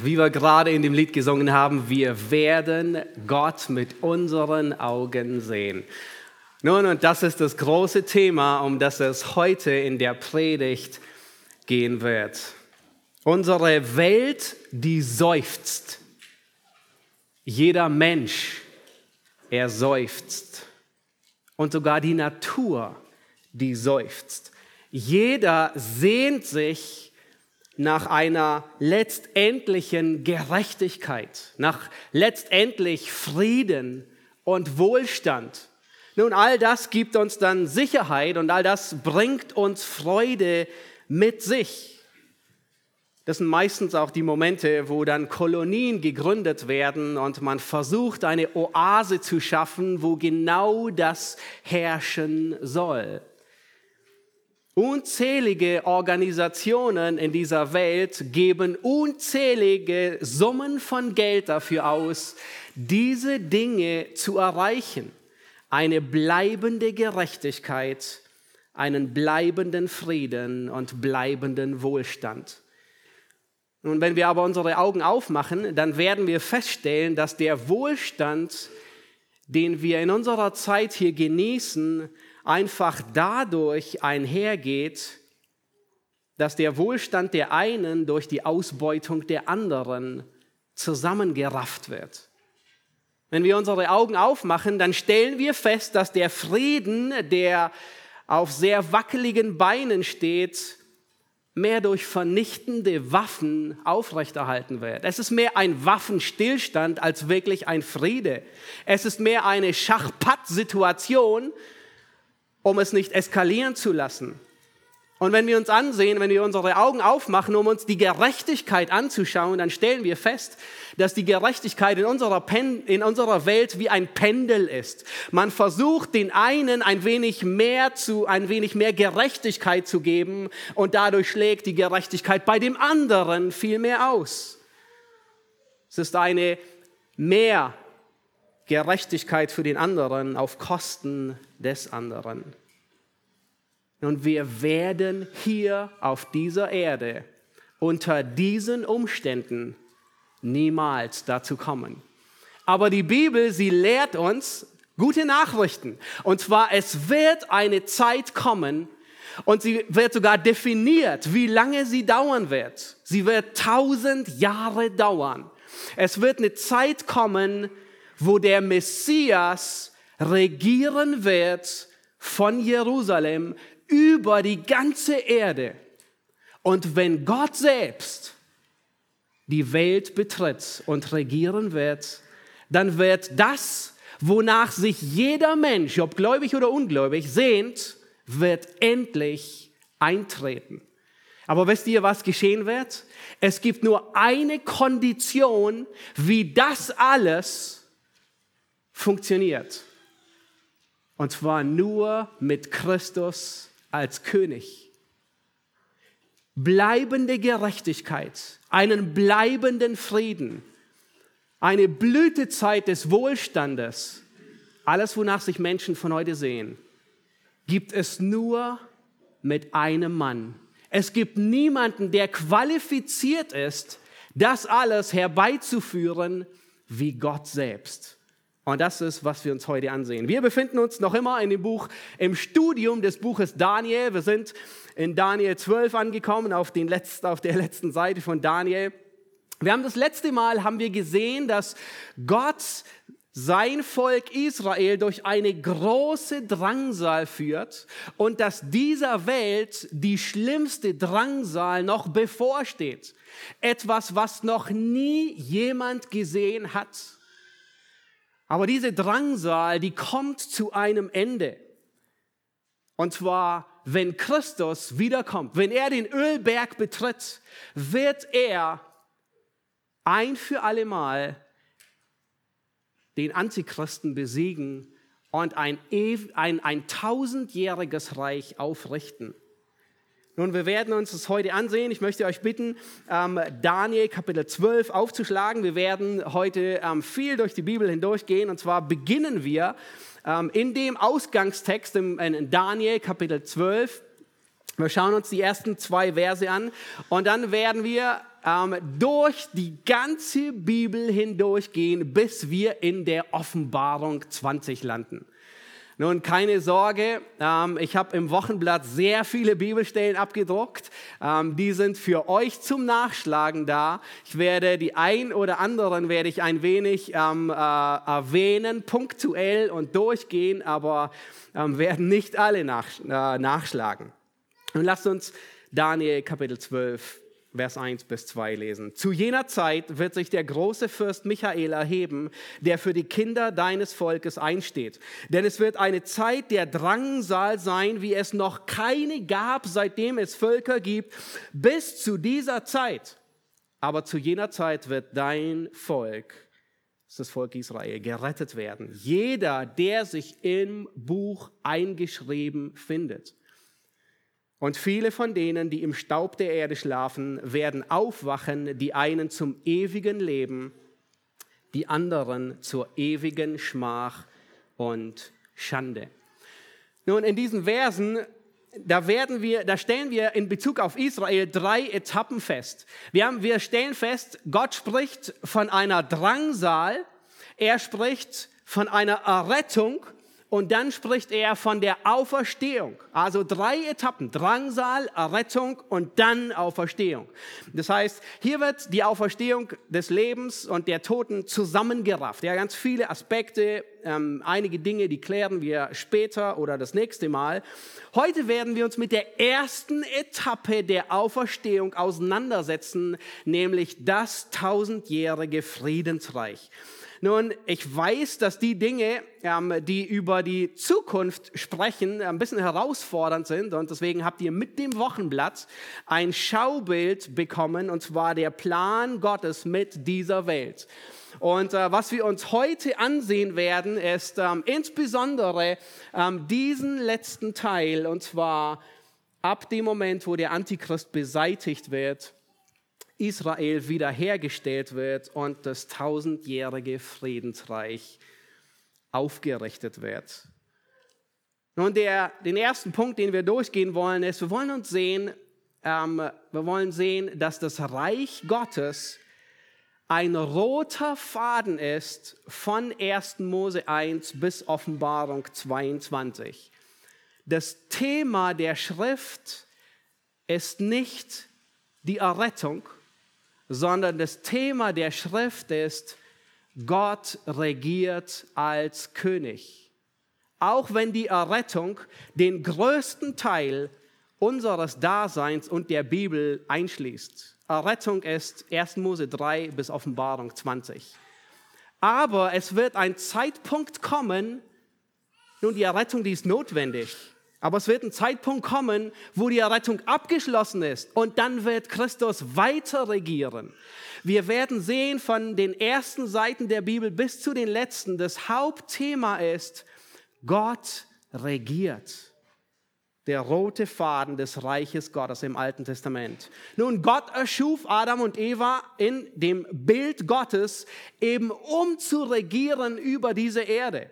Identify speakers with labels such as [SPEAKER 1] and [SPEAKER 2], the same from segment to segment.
[SPEAKER 1] wie wir gerade in dem Lied gesungen haben, wir werden Gott mit unseren Augen sehen. Nun, und das ist das große Thema, um das es heute in der Predigt gehen wird. Unsere Welt, die seufzt. Jeder Mensch, er seufzt. Und sogar die Natur, die seufzt. Jeder sehnt sich nach einer letztendlichen Gerechtigkeit, nach letztendlich Frieden und Wohlstand. Nun, all das gibt uns dann Sicherheit und all das bringt uns Freude mit sich. Das sind meistens auch die Momente, wo dann Kolonien gegründet werden und man versucht, eine Oase zu schaffen, wo genau das herrschen soll. Unzählige Organisationen in dieser Welt geben unzählige Summen von Geld dafür aus, diese Dinge zu erreichen. Eine bleibende Gerechtigkeit, einen bleibenden Frieden und bleibenden Wohlstand. Und wenn wir aber unsere Augen aufmachen, dann werden wir feststellen, dass der Wohlstand, den wir in unserer Zeit hier genießen, einfach dadurch einhergeht, dass der Wohlstand der einen durch die Ausbeutung der anderen zusammengerafft wird. Wenn wir unsere Augen aufmachen, dann stellen wir fest, dass der Frieden, der auf sehr wackeligen Beinen steht, mehr durch vernichtende Waffen aufrechterhalten wird. Es ist mehr ein Waffenstillstand als wirklich ein Friede. Es ist mehr eine Schachpatt-Situation, um es nicht eskalieren zu lassen. Und wenn wir uns ansehen, wenn wir unsere Augen aufmachen, um uns die Gerechtigkeit anzuschauen, dann stellen wir fest, dass die Gerechtigkeit in unserer, Pen in unserer Welt wie ein Pendel ist. Man versucht den einen ein wenig mehr zu, ein wenig mehr Gerechtigkeit zu geben und dadurch schlägt die Gerechtigkeit bei dem anderen viel mehr aus. Es ist eine mehr Gerechtigkeit für den anderen auf Kosten des anderen. Und wir werden hier auf dieser Erde unter diesen Umständen niemals dazu kommen. Aber die Bibel, sie lehrt uns gute Nachrichten. Und zwar, es wird eine Zeit kommen, und sie wird sogar definiert, wie lange sie dauern wird. Sie wird tausend Jahre dauern. Es wird eine Zeit kommen, wo der Messias regieren wird von Jerusalem über die ganze Erde. Und wenn Gott selbst die Welt betritt und regieren wird, dann wird das, wonach sich jeder Mensch, ob gläubig oder ungläubig, sehnt, wird endlich eintreten. Aber wisst ihr, was geschehen wird? Es gibt nur eine Kondition, wie das alles funktioniert. Und zwar nur mit Christus als König. Bleibende Gerechtigkeit, einen bleibenden Frieden, eine Blütezeit des Wohlstandes, alles, wonach sich Menschen von heute sehen, gibt es nur mit einem Mann. Es gibt niemanden, der qualifiziert ist, das alles herbeizuführen wie Gott selbst. Und das ist, was wir uns heute ansehen. Wir befinden uns noch immer in dem Buch, im Studium des Buches Daniel. Wir sind in Daniel 12 angekommen, auf, den letzten, auf der letzten Seite von Daniel. Wir haben das letzte Mal haben wir gesehen, dass Gott sein Volk Israel durch eine große Drangsal führt und dass dieser Welt die schlimmste Drangsal noch bevorsteht. Etwas, was noch nie jemand gesehen hat. Aber diese Drangsal, die kommt zu einem Ende. Und zwar, wenn Christus wiederkommt, wenn er den Ölberg betritt, wird er ein für allemal den Antichristen besiegen und ein, ein, ein tausendjähriges Reich aufrichten. Nun, wir werden uns das heute ansehen. Ich möchte euch bitten, ähm, Daniel Kapitel 12 aufzuschlagen. Wir werden heute ähm, viel durch die Bibel hindurchgehen. Und zwar beginnen wir ähm, in dem Ausgangstext in Daniel Kapitel 12. Wir schauen uns die ersten zwei Verse an und dann werden wir durch die ganze Bibel hindurchgehen, bis wir in der Offenbarung 20 landen. Nun, keine Sorge, ähm, ich habe im Wochenblatt sehr viele Bibelstellen abgedruckt. Ähm, die sind für euch zum Nachschlagen da. Ich werde die ein oder anderen werde ich ein wenig ähm, äh, erwähnen, punktuell und durchgehen, aber werden nicht alle äh, nachschlagen. Und lasst uns Daniel Kapitel 12 Vers 1 bis 2 lesen. Zu jener Zeit wird sich der große Fürst Michael erheben, der für die Kinder deines Volkes einsteht. Denn es wird eine Zeit der Drangsal sein, wie es noch keine gab, seitdem es Völker gibt, bis zu dieser Zeit. Aber zu jener Zeit wird dein Volk, das Volk Israel, gerettet werden. Jeder, der sich im Buch eingeschrieben findet. Und viele von denen, die im Staub der Erde schlafen, werden aufwachen, die einen zum ewigen Leben, die anderen zur ewigen Schmach und Schande. Nun, in diesen Versen, da, werden wir, da stellen wir in Bezug auf Israel drei Etappen fest. Wir, haben, wir stellen fest, Gott spricht von einer Drangsal, er spricht von einer Errettung und dann spricht er von der Auferstehung. Also drei Etappen. Drangsal, Errettung und dann Auferstehung. Das heißt, hier wird die Auferstehung des Lebens und der Toten zusammengerafft. Ja, ganz viele Aspekte, ähm, einige Dinge, die klären wir später oder das nächste Mal. Heute werden wir uns mit der ersten Etappe der Auferstehung auseinandersetzen, nämlich das tausendjährige Friedensreich. Nun, ich weiß, dass die Dinge, ähm, die über die Zukunft sprechen, ein bisschen herausfordernd sind und deswegen habt ihr mit dem Wochenblatt ein Schaubild bekommen und zwar der Plan Gottes mit dieser Welt. Und äh, was wir uns heute ansehen werden, ist ähm, insbesondere ähm, diesen letzten Teil und zwar ab dem Moment, wo der Antichrist beseitigt wird Israel wiederhergestellt wird und das tausendjährige Friedensreich aufgerichtet wird. Nun, der, den ersten Punkt, den wir durchgehen wollen, ist, wir wollen uns sehen, ähm, wir wollen sehen, dass das Reich Gottes ein roter Faden ist von 1. Mose 1 bis Offenbarung 22. Das Thema der Schrift ist nicht die Errettung, sondern das Thema der Schrift ist, Gott regiert als König. Auch wenn die Errettung den größten Teil unseres Daseins und der Bibel einschließt. Errettung ist 1. Mose 3 bis Offenbarung 20. Aber es wird ein Zeitpunkt kommen, nun die Errettung, die ist notwendig. Aber es wird ein Zeitpunkt kommen, wo die Errettung abgeschlossen ist und dann wird Christus weiter regieren. Wir werden sehen von den ersten Seiten der Bibel bis zu den letzten, das Hauptthema ist, Gott regiert. Der rote Faden des Reiches Gottes im Alten Testament. Nun, Gott erschuf Adam und Eva in dem Bild Gottes, eben um zu regieren über diese Erde.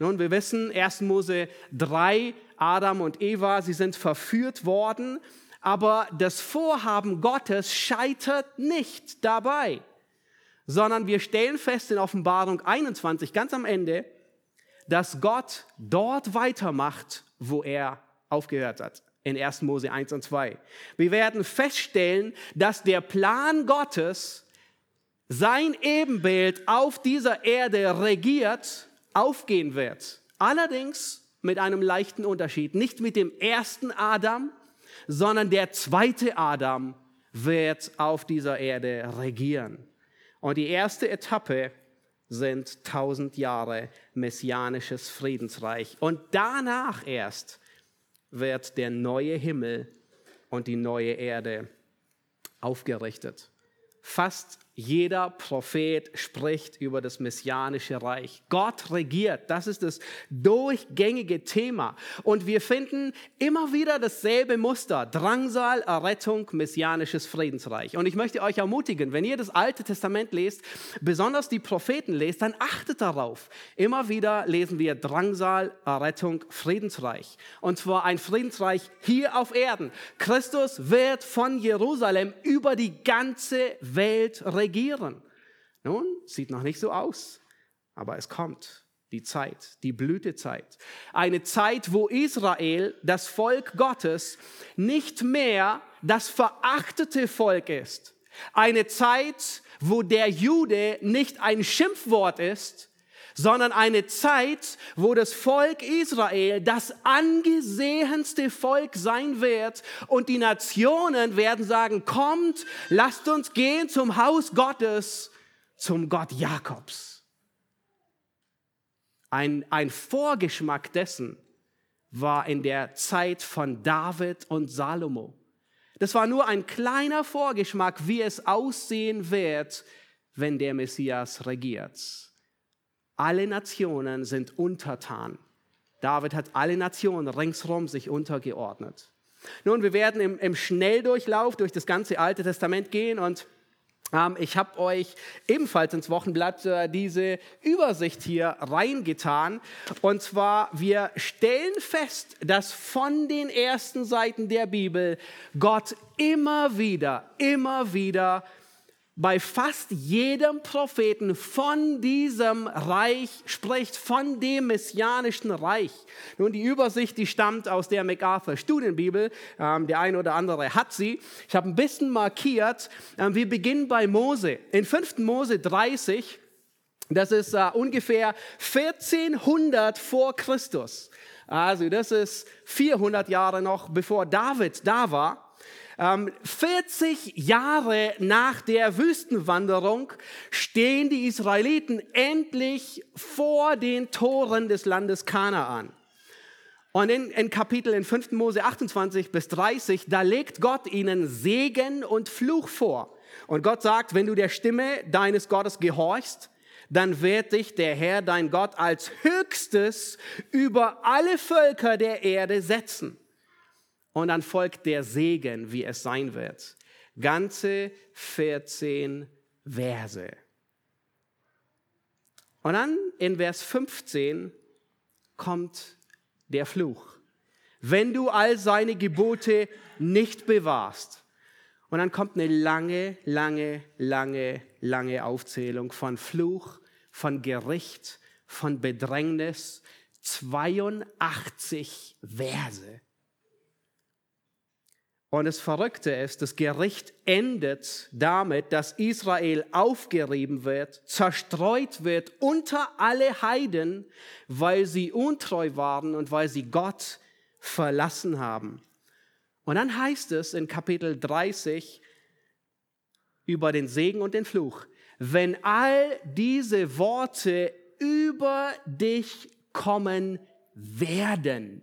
[SPEAKER 1] Nun, wir wissen, 1. Mose 3, Adam und Eva, sie sind verführt worden, aber das Vorhaben Gottes scheitert nicht dabei, sondern wir stellen fest in Offenbarung 21 ganz am Ende, dass Gott dort weitermacht, wo er aufgehört hat. In 1. Mose 1 und 2. Wir werden feststellen, dass der Plan Gottes sein Ebenbild auf dieser Erde regiert, aufgehen wird. Allerdings mit einem leichten Unterschied. Nicht mit dem ersten Adam, sondern der zweite Adam wird auf dieser Erde regieren. Und die erste Etappe sind tausend Jahre messianisches Friedensreich. Und danach erst wird der neue Himmel und die neue Erde aufgerichtet. Fast jeder Prophet spricht über das messianische Reich. Gott regiert, das ist das durchgängige Thema. Und wir finden immer wieder dasselbe Muster. Drangsal, Errettung, messianisches Friedensreich. Und ich möchte euch ermutigen, wenn ihr das Alte Testament lest, besonders die Propheten lest, dann achtet darauf. Immer wieder lesen wir Drangsal, Errettung, Friedensreich. Und zwar ein Friedensreich hier auf Erden. Christus wird von Jerusalem über die ganze Welt regieren regieren. Nun, sieht noch nicht so aus, aber es kommt die Zeit, die Blütezeit. Eine Zeit, wo Israel, das Volk Gottes, nicht mehr das verachtete Volk ist. Eine Zeit, wo der Jude nicht ein Schimpfwort ist, sondern eine Zeit, wo das Volk Israel das angesehenste Volk sein wird und die Nationen werden sagen, kommt, lasst uns gehen zum Haus Gottes, zum Gott Jakobs. Ein, ein Vorgeschmack dessen war in der Zeit von David und Salomo. Das war nur ein kleiner Vorgeschmack, wie es aussehen wird, wenn der Messias regiert. Alle Nationen sind untertan. David hat alle Nationen ringsherum sich untergeordnet. Nun, wir werden im, im Schnelldurchlauf durch das ganze Alte Testament gehen und ähm, ich habe euch ebenfalls ins Wochenblatt äh, diese Übersicht hier reingetan. Und zwar, wir stellen fest, dass von den ersten Seiten der Bibel Gott immer wieder, immer wieder bei fast jedem Propheten von diesem Reich spricht, von dem messianischen Reich. Nun, die Übersicht, die stammt aus der MacArthur Studienbibel. Ähm, der eine oder andere hat sie. Ich habe ein bisschen markiert. Ähm, wir beginnen bei Mose. In 5. Mose 30, das ist äh, ungefähr 1400 vor Christus. Also das ist 400 Jahre noch bevor David da war. 40 ähm, Jahre nach der Wüstenwanderung stehen die Israeliten endlich vor den Toren des Landes Kanaan. Und in, in Kapitel in 5. Mose 28 bis 30, da legt Gott ihnen Segen und Fluch vor. Und Gott sagt, wenn du der Stimme deines Gottes gehorchst, dann wird dich der Herr, dein Gott, als höchstes über alle Völker der Erde setzen. Und dann folgt der Segen, wie es sein wird. Ganze 14 Verse. Und dann in Vers 15 kommt der Fluch. Wenn du all seine Gebote nicht bewahrst. Und dann kommt eine lange, lange, lange, lange Aufzählung von Fluch, von Gericht, von Bedrängnis. 82 Verse. Und das Verrückte ist, das Gericht endet damit, dass Israel aufgerieben wird, zerstreut wird unter alle Heiden, weil sie untreu waren und weil sie Gott verlassen haben. Und dann heißt es in Kapitel 30 über den Segen und den Fluch, wenn all diese Worte über dich kommen werden.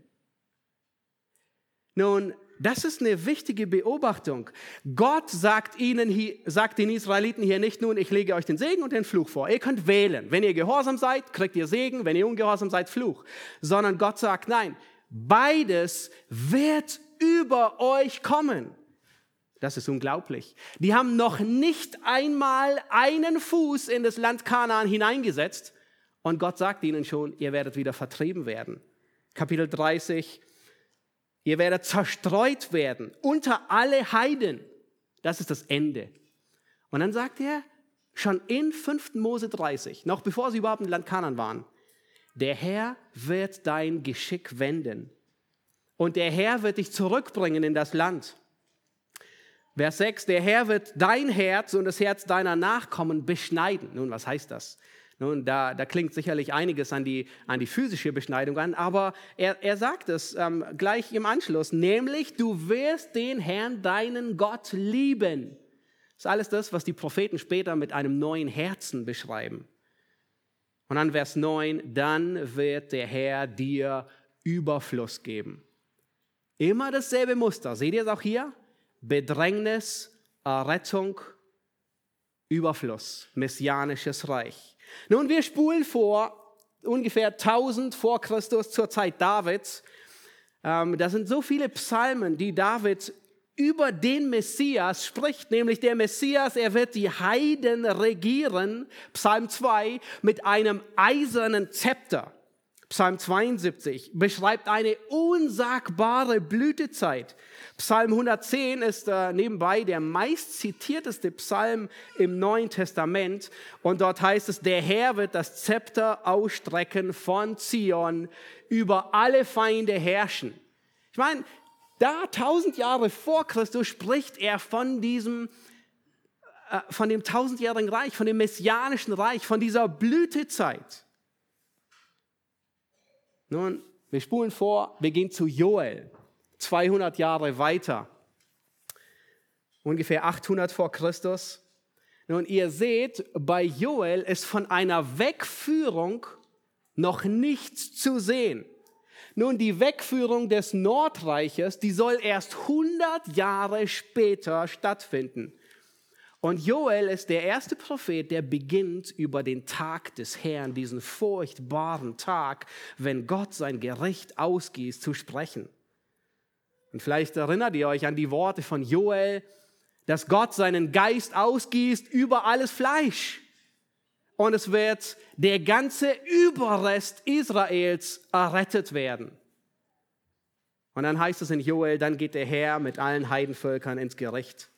[SPEAKER 1] Nun, das ist eine wichtige Beobachtung. Gott sagt ihnen, sagt den Israeliten hier nicht nun, ich lege euch den Segen und den Fluch vor. Ihr könnt wählen. Wenn ihr gehorsam seid, kriegt ihr Segen. Wenn ihr ungehorsam seid, Fluch. Sondern Gott sagt, nein, beides wird über euch kommen. Das ist unglaublich. Die haben noch nicht einmal einen Fuß in das Land Kanaan hineingesetzt. Und Gott sagt ihnen schon, ihr werdet wieder vertrieben werden. Kapitel 30, Ihr werdet zerstreut werden unter alle Heiden. Das ist das Ende. Und dann sagt er, schon in 5. Mose 30, noch bevor sie überhaupt im Land Kanan waren, der Herr wird dein Geschick wenden. Und der Herr wird dich zurückbringen in das Land. Vers 6, der Herr wird dein Herz und das Herz deiner Nachkommen beschneiden. Nun, was heißt das? Nun, da, da klingt sicherlich einiges an die, an die physische Beschneidung an, aber er, er sagt es ähm, gleich im Anschluss, nämlich du wirst den Herrn, deinen Gott, lieben. Das ist alles das, was die Propheten später mit einem neuen Herzen beschreiben. Und dann Vers 9, dann wird der Herr dir Überfluss geben. Immer dasselbe Muster. Seht ihr es auch hier? Bedrängnis, Errettung Überfluss, messianisches Reich. Nun, wir spulen vor ungefähr 1000 vor Christus zur Zeit Davids. Ähm, da sind so viele Psalmen, die David über den Messias spricht, nämlich der Messias, er wird die Heiden regieren, Psalm 2, mit einem eisernen Zepter. Psalm 72 beschreibt eine unsagbare Blütezeit. Psalm 110 ist äh, nebenbei der meistzitierteste Psalm im Neuen Testament. Und dort heißt es, der Herr wird das Zepter ausstrecken von Zion, über alle Feinde herrschen. Ich meine, da tausend Jahre vor Christus spricht er von diesem, äh, von dem tausendjährigen Reich, von dem messianischen Reich, von dieser Blütezeit. Nun, wir spulen vor, wir gehen zu Joel, 200 Jahre weiter, ungefähr 800 vor Christus. Nun, ihr seht, bei Joel ist von einer Wegführung noch nichts zu sehen. Nun, die Wegführung des Nordreiches, die soll erst 100 Jahre später stattfinden. Und Joel ist der erste Prophet, der beginnt über den Tag des Herrn, diesen furchtbaren Tag, wenn Gott sein Gericht ausgießt, zu sprechen. Und vielleicht erinnert ihr euch an die Worte von Joel, dass Gott seinen Geist ausgießt über alles Fleisch. Und es wird der ganze Überrest Israels errettet werden. Und dann heißt es in Joel, dann geht der Herr mit allen Heidenvölkern ins Gericht.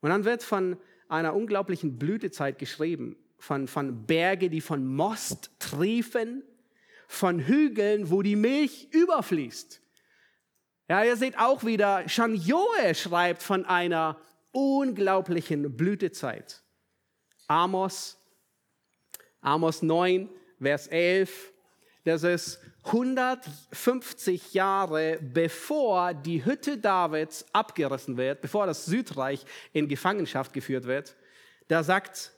[SPEAKER 1] Und dann wird von einer unglaublichen Blütezeit geschrieben, von, von Berge, die von Most triefen, von Hügeln, wo die Milch überfließt. Ja, ihr seht auch wieder, schon Joel schreibt von einer unglaublichen Blütezeit. Amos, Amos 9, Vers 11, das ist 150 Jahre bevor die Hütte Davids abgerissen wird, bevor das Südreich in Gefangenschaft geführt wird. Da sagt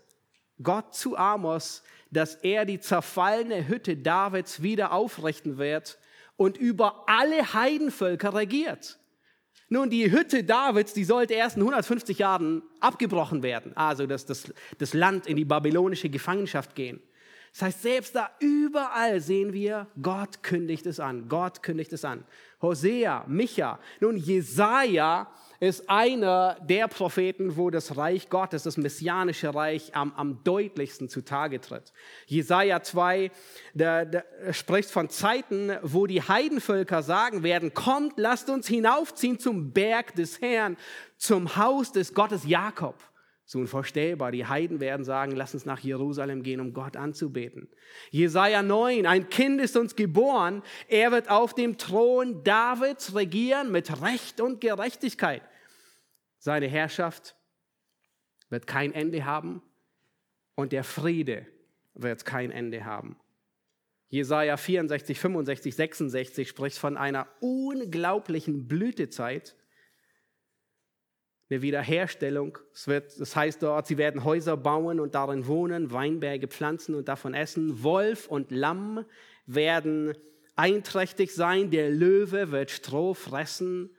[SPEAKER 1] Gott zu Amos, dass er die zerfallene Hütte Davids wieder aufrichten wird und über alle Heidenvölker regiert. Nun, die Hütte Davids, die sollte erst in 150 Jahren abgebrochen werden, also dass das, das Land in die babylonische Gefangenschaft gehen. Das heißt, selbst da überall sehen wir, Gott kündigt es an. Gott kündigt es an. Hosea, Micha, nun Jesaja ist einer der Propheten, wo das Reich Gottes, das messianische Reich, am, am deutlichsten zutage tritt. Jesaja 2 der, der spricht von Zeiten, wo die Heidenvölker sagen werden: Kommt, lasst uns hinaufziehen zum Berg des Herrn, zum Haus des Gottes Jakob. So unvorstellbar. Die Heiden werden sagen, lass uns nach Jerusalem gehen, um Gott anzubeten. Jesaja 9, ein Kind ist uns geboren. Er wird auf dem Thron Davids regieren mit Recht und Gerechtigkeit. Seine Herrschaft wird kein Ende haben und der Friede wird kein Ende haben. Jesaja 64, 65, 66 spricht von einer unglaublichen Blütezeit eine Wiederherstellung. Es wird, das heißt dort, sie werden Häuser bauen und darin wohnen, Weinberge pflanzen und davon essen. Wolf und Lamm werden einträchtig sein, der Löwe wird Stroh fressen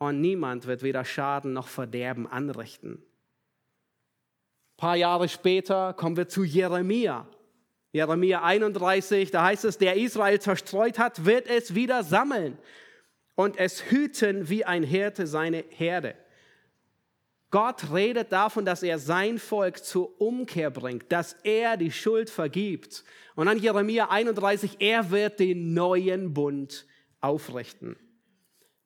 [SPEAKER 1] und niemand wird weder Schaden noch Verderben anrichten. Ein paar Jahre später kommen wir zu Jeremia. Jeremia 31, da heißt es, der Israel zerstreut hat, wird es wieder sammeln und es hüten wie ein Hirte seine Herde. Gott redet davon, dass er sein Volk zur Umkehr bringt, dass er die Schuld vergibt. Und dann Jeremia 31, er wird den neuen Bund aufrichten.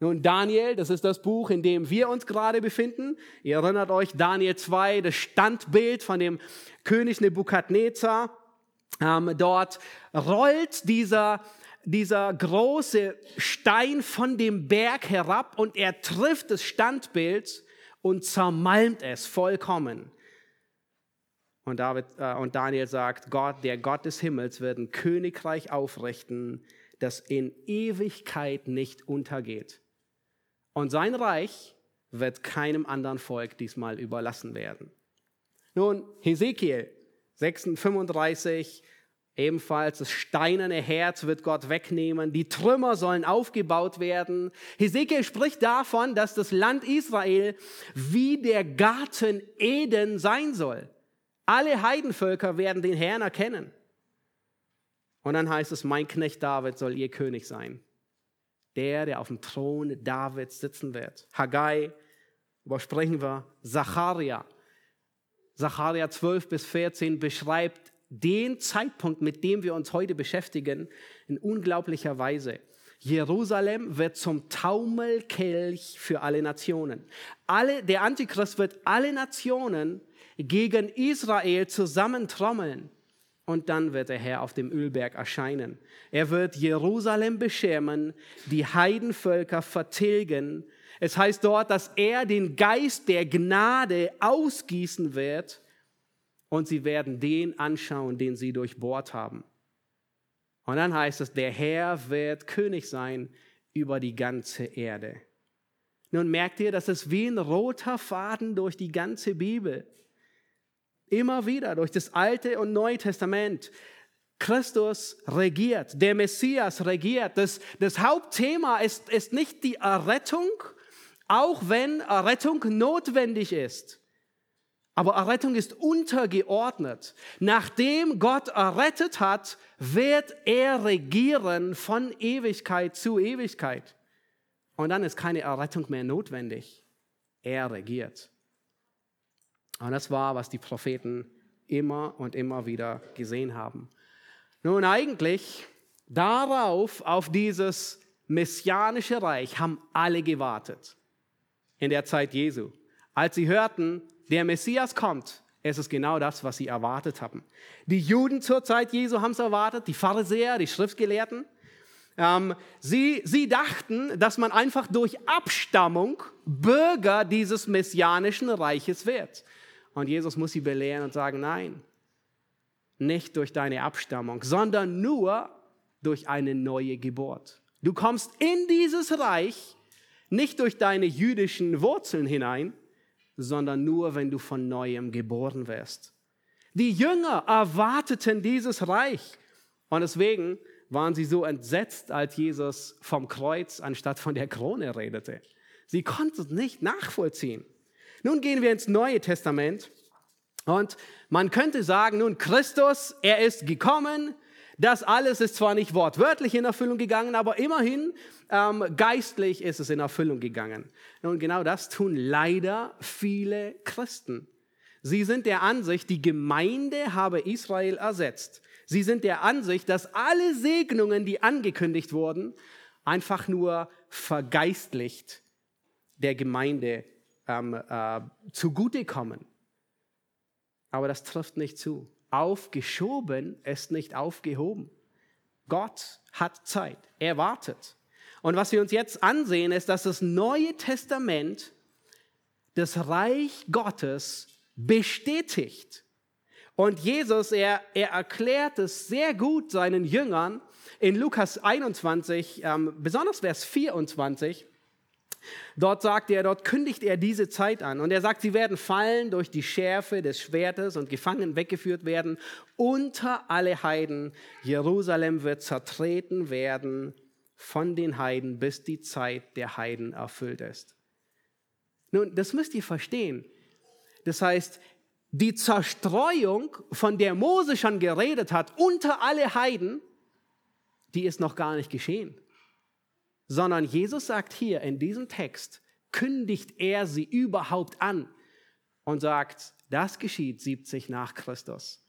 [SPEAKER 1] Nun, Daniel, das ist das Buch, in dem wir uns gerade befinden. Ihr erinnert euch, Daniel 2, das Standbild von dem König Nebukadnezar. Ähm, dort rollt dieser dieser große Stein von dem Berg herab und er trifft das Standbild und zermalmt es vollkommen. Und, David, äh, und Daniel sagt, Gott, der Gott des Himmels wird ein Königreich aufrichten, das in Ewigkeit nicht untergeht. Und sein Reich wird keinem anderen Volk diesmal überlassen werden. Nun, Hesekiel 36, Ebenfalls das steinerne Herz wird Gott wegnehmen. Die Trümmer sollen aufgebaut werden. Hesekiel spricht davon, dass das Land Israel wie der Garten Eden sein soll. Alle Heidenvölker werden den Herrn erkennen. Und dann heißt es, mein Knecht David soll ihr König sein. Der, der auf dem Thron Davids sitzen wird. Haggai, übersprechen wir, Zacharia. Zacharia 12 bis 14 beschreibt den Zeitpunkt, mit dem wir uns heute beschäftigen, in unglaublicher Weise. Jerusalem wird zum Taumelkelch für alle Nationen. Alle, der Antichrist wird alle Nationen gegen Israel zusammentrommeln. Und dann wird der Herr auf dem Ölberg erscheinen. Er wird Jerusalem beschirmen, die Heidenvölker vertilgen. Es heißt dort, dass er den Geist der Gnade ausgießen wird und sie werden den anschauen, den sie durchbohrt haben. Und dann heißt es, der Herr wird König sein über die ganze Erde. Nun merkt ihr, das ist wie ein roter Faden durch die ganze Bibel. Immer wieder durch das Alte und Neue Testament. Christus regiert, der Messias regiert. Das, das Hauptthema ist, ist nicht die Errettung, auch wenn Errettung notwendig ist. Aber Errettung ist untergeordnet. Nachdem Gott errettet hat, wird er regieren von Ewigkeit zu Ewigkeit. Und dann ist keine Errettung mehr notwendig. Er regiert. Und das war, was die Propheten immer und immer wieder gesehen haben. Nun eigentlich darauf, auf dieses messianische Reich, haben alle gewartet in der Zeit Jesu. Als sie hörten, der Messias kommt, es ist genau das, was sie erwartet haben. Die Juden zur Zeit Jesu haben es erwartet, die Pharisäer, die Schriftgelehrten. Ähm, sie, sie dachten, dass man einfach durch Abstammung Bürger dieses messianischen Reiches wird. Und Jesus muss sie belehren und sagen, nein, nicht durch deine Abstammung, sondern nur durch eine neue Geburt. Du kommst in dieses Reich nicht durch deine jüdischen Wurzeln hinein, sondern nur, wenn du von neuem geboren wirst. Die Jünger erwarteten dieses Reich und deswegen waren sie so entsetzt, als Jesus vom Kreuz anstatt von der Krone redete. Sie konnten es nicht nachvollziehen. Nun gehen wir ins Neue Testament und man könnte sagen, nun Christus, er ist gekommen, das alles ist zwar nicht wortwörtlich in Erfüllung gegangen, aber immerhin ähm, geistlich ist es in Erfüllung gegangen. Und genau das tun leider viele Christen. Sie sind der Ansicht, die Gemeinde habe Israel ersetzt. Sie sind der Ansicht, dass alle Segnungen, die angekündigt wurden, einfach nur vergeistlicht der Gemeinde ähm, äh, zugutekommen. Aber das trifft nicht zu aufgeschoben ist nicht aufgehoben. Gott hat Zeit. Er wartet. Und was wir uns jetzt ansehen, ist, dass das Neue Testament das Reich Gottes bestätigt. Und Jesus, er, er erklärt es sehr gut seinen Jüngern in Lukas 21, ähm, besonders Vers 24. Dort sagt er, dort kündigt er diese Zeit an. Und er sagt, sie werden fallen durch die Schärfe des Schwertes und gefangen weggeführt werden unter alle Heiden. Jerusalem wird zertreten werden von den Heiden, bis die Zeit der Heiden erfüllt ist. Nun, das müsst ihr verstehen. Das heißt, die Zerstreuung, von der Mose schon geredet hat, unter alle Heiden, die ist noch gar nicht geschehen sondern Jesus sagt hier in diesem Text, kündigt er sie überhaupt an und sagt, das geschieht 70 nach Christus.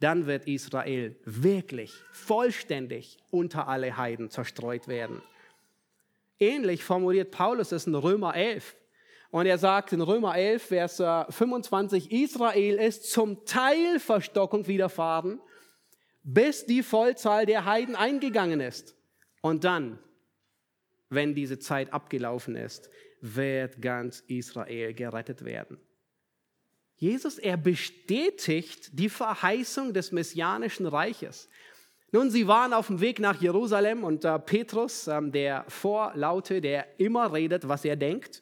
[SPEAKER 1] Dann wird Israel wirklich vollständig unter alle Heiden zerstreut werden. Ähnlich formuliert Paulus es in Römer 11. Und er sagt in Römer 11, Vers 25, Israel ist zum Teil Verstockung widerfahren, bis die Vollzahl der Heiden eingegangen ist. Und dann wenn diese Zeit abgelaufen ist, wird ganz Israel gerettet werden. Jesus, er bestätigt die Verheißung des messianischen Reiches. Nun, sie waren auf dem Weg nach Jerusalem und äh, Petrus, ähm, der Vorlaute, der immer redet, was er denkt,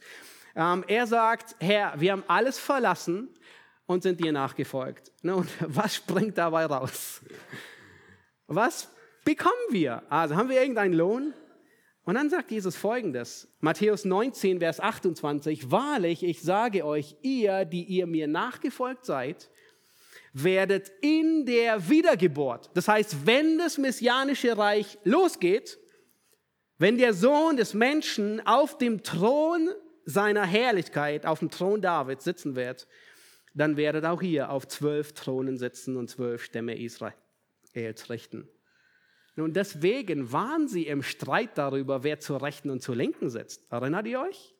[SPEAKER 1] ähm, er sagt, Herr, wir haben alles verlassen und sind dir nachgefolgt. Und was springt dabei raus? Was bekommen wir? Also haben wir irgendeinen Lohn? Und dann sagt Jesus folgendes, Matthäus 19, Vers 28, Wahrlich, ich sage euch, ihr, die ihr mir nachgefolgt seid, werdet in der Wiedergeburt, das heißt, wenn das messianische Reich losgeht, wenn der Sohn des Menschen auf dem Thron seiner Herrlichkeit, auf dem Thron Davids sitzen wird, dann werdet auch ihr auf zwölf Thronen sitzen und zwölf Stämme Israels richten. Nun, deswegen waren sie im Streit darüber, wer zur Rechten und zur Linken sitzt. Erinnert ihr euch?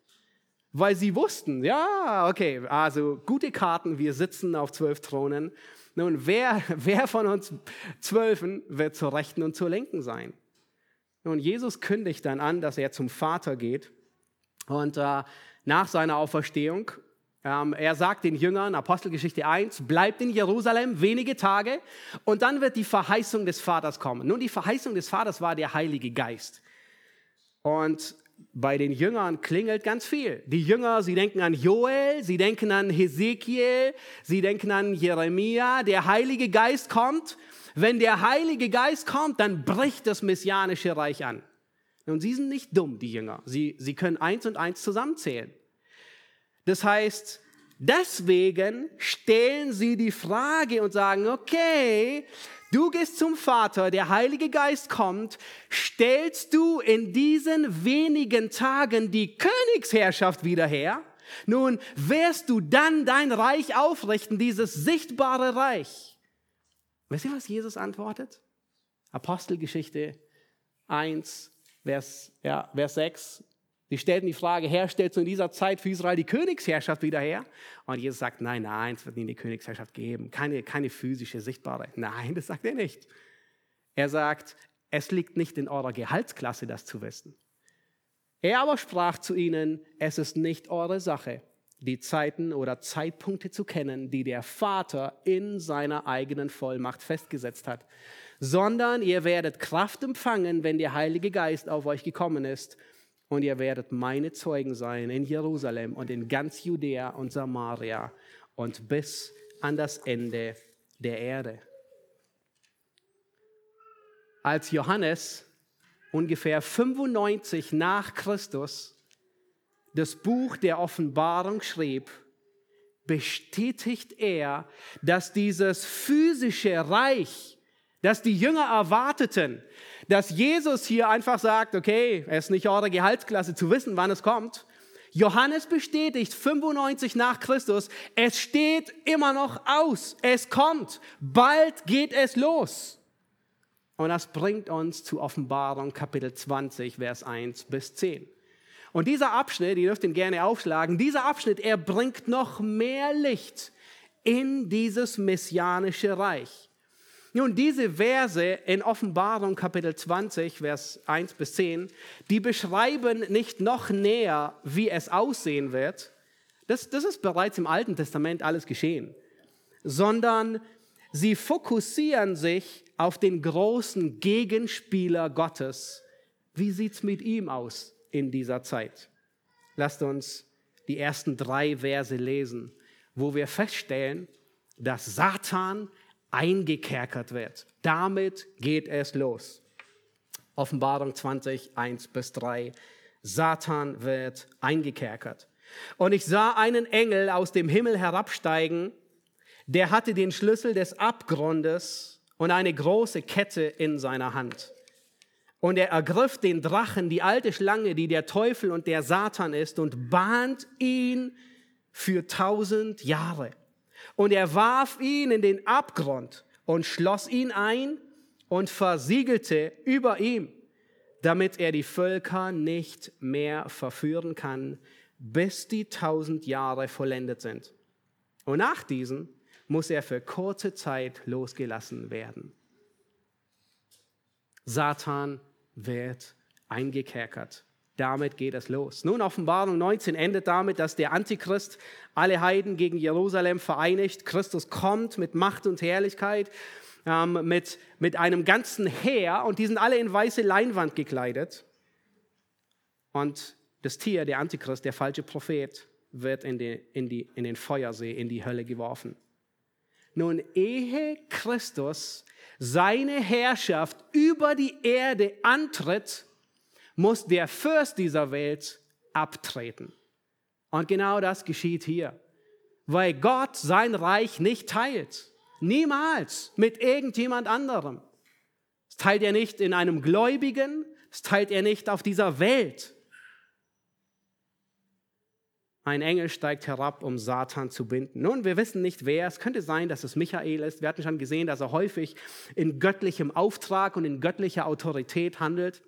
[SPEAKER 1] Weil sie wussten, ja, okay, also gute Karten, wir sitzen auf zwölf Thronen. Nun, wer, wer von uns Zwölfen wird zur Rechten und zur Linken sein? Nun, Jesus kündigt dann an, dass er zum Vater geht. Und äh, nach seiner Auferstehung er sagt den Jüngern, Apostelgeschichte 1, bleibt in Jerusalem wenige Tage und dann wird die Verheißung des Vaters kommen. Nun, die Verheißung des Vaters war der Heilige Geist. Und bei den Jüngern klingelt ganz viel. Die Jünger, sie denken an Joel, sie denken an Hesekiel, sie denken an Jeremia. Der Heilige Geist kommt. Wenn der Heilige Geist kommt, dann bricht das messianische Reich an. Und sie sind nicht dumm, die Jünger. Sie, sie können eins und eins zusammenzählen. Das heißt, deswegen stellen sie die Frage und sagen, okay, du gehst zum Vater, der Heilige Geist kommt, stellst du in diesen wenigen Tagen die Königsherrschaft wieder her? Nun, wirst du dann dein Reich aufrichten, dieses sichtbare Reich? Wisst ihr, was Jesus antwortet? Apostelgeschichte 1, Vers, ja, Vers 6 Sie stellten die Frage, Herr, stellst du in dieser Zeit für Israel die Königsherrschaft wieder her? Und Jesus sagt, nein, nein, es wird nie eine Königsherrschaft geben. Keine, keine physische, sichtbare. Nein, das sagt er nicht. Er sagt, es liegt nicht in eurer Gehaltsklasse, das zu wissen. Er aber sprach zu ihnen, es ist nicht eure Sache, die Zeiten oder Zeitpunkte zu kennen, die der Vater in seiner eigenen Vollmacht festgesetzt hat, sondern ihr werdet Kraft empfangen, wenn der Heilige Geist auf euch gekommen ist und ihr werdet meine Zeugen sein in Jerusalem und in ganz Judäa und Samaria und bis an das Ende der Erde. Als Johannes ungefähr 95 nach Christus das Buch der Offenbarung schrieb, bestätigt er, dass dieses physische Reich, das die Jünger erwarteten, dass Jesus hier einfach sagt, okay, es ist nicht eure Gehaltsklasse zu wissen, wann es kommt. Johannes bestätigt 95 nach Christus, es steht immer noch aus, es kommt, bald geht es los. Und das bringt uns zu Offenbarung Kapitel 20, Vers 1 bis 10. Und dieser Abschnitt, ihr dürft ihn gerne aufschlagen, dieser Abschnitt, er bringt noch mehr Licht in dieses messianische Reich. Nun, diese Verse in Offenbarung Kapitel 20, Vers 1 bis 10, die beschreiben nicht noch näher, wie es aussehen wird. Das, das ist bereits im Alten Testament alles geschehen. Sondern sie fokussieren sich auf den großen Gegenspieler Gottes. Wie sieht es mit ihm aus in dieser Zeit? Lasst uns die ersten drei Verse lesen, wo wir feststellen, dass Satan eingekerkert wird. Damit geht es los. Offenbarung 20, 1 bis 3. Satan wird eingekerkert. Und ich sah einen Engel aus dem Himmel herabsteigen, der hatte den Schlüssel des Abgrundes und eine große Kette in seiner Hand. Und er ergriff den Drachen, die alte Schlange, die der Teufel und der Satan ist, und bahnt ihn für tausend Jahre. Und er warf ihn in den Abgrund und schloss ihn ein und versiegelte über ihm, damit er die Völker nicht mehr verführen kann, bis die tausend Jahre vollendet sind. Und nach diesen muss er für kurze Zeit losgelassen werden. Satan wird eingekerkert. Damit geht es los. Nun, Offenbarung 19 endet damit, dass der Antichrist alle Heiden gegen Jerusalem vereinigt. Christus kommt mit Macht und Herrlichkeit, ähm, mit, mit einem ganzen Heer und die sind alle in weiße Leinwand gekleidet. Und das Tier, der Antichrist, der falsche Prophet, wird in, die, in, die, in den Feuersee, in die Hölle geworfen. Nun, ehe Christus seine Herrschaft über die Erde antritt, muss der Fürst dieser Welt abtreten. Und genau das geschieht hier, weil Gott sein Reich nicht teilt. Niemals mit irgendjemand anderem. Das teilt er nicht in einem Gläubigen, das teilt er nicht auf dieser Welt. Ein Engel steigt herab, um Satan zu binden. Nun, wir wissen nicht wer. Es könnte sein, dass es Michael ist. Wir hatten schon gesehen, dass er häufig in göttlichem Auftrag und in göttlicher Autorität handelt.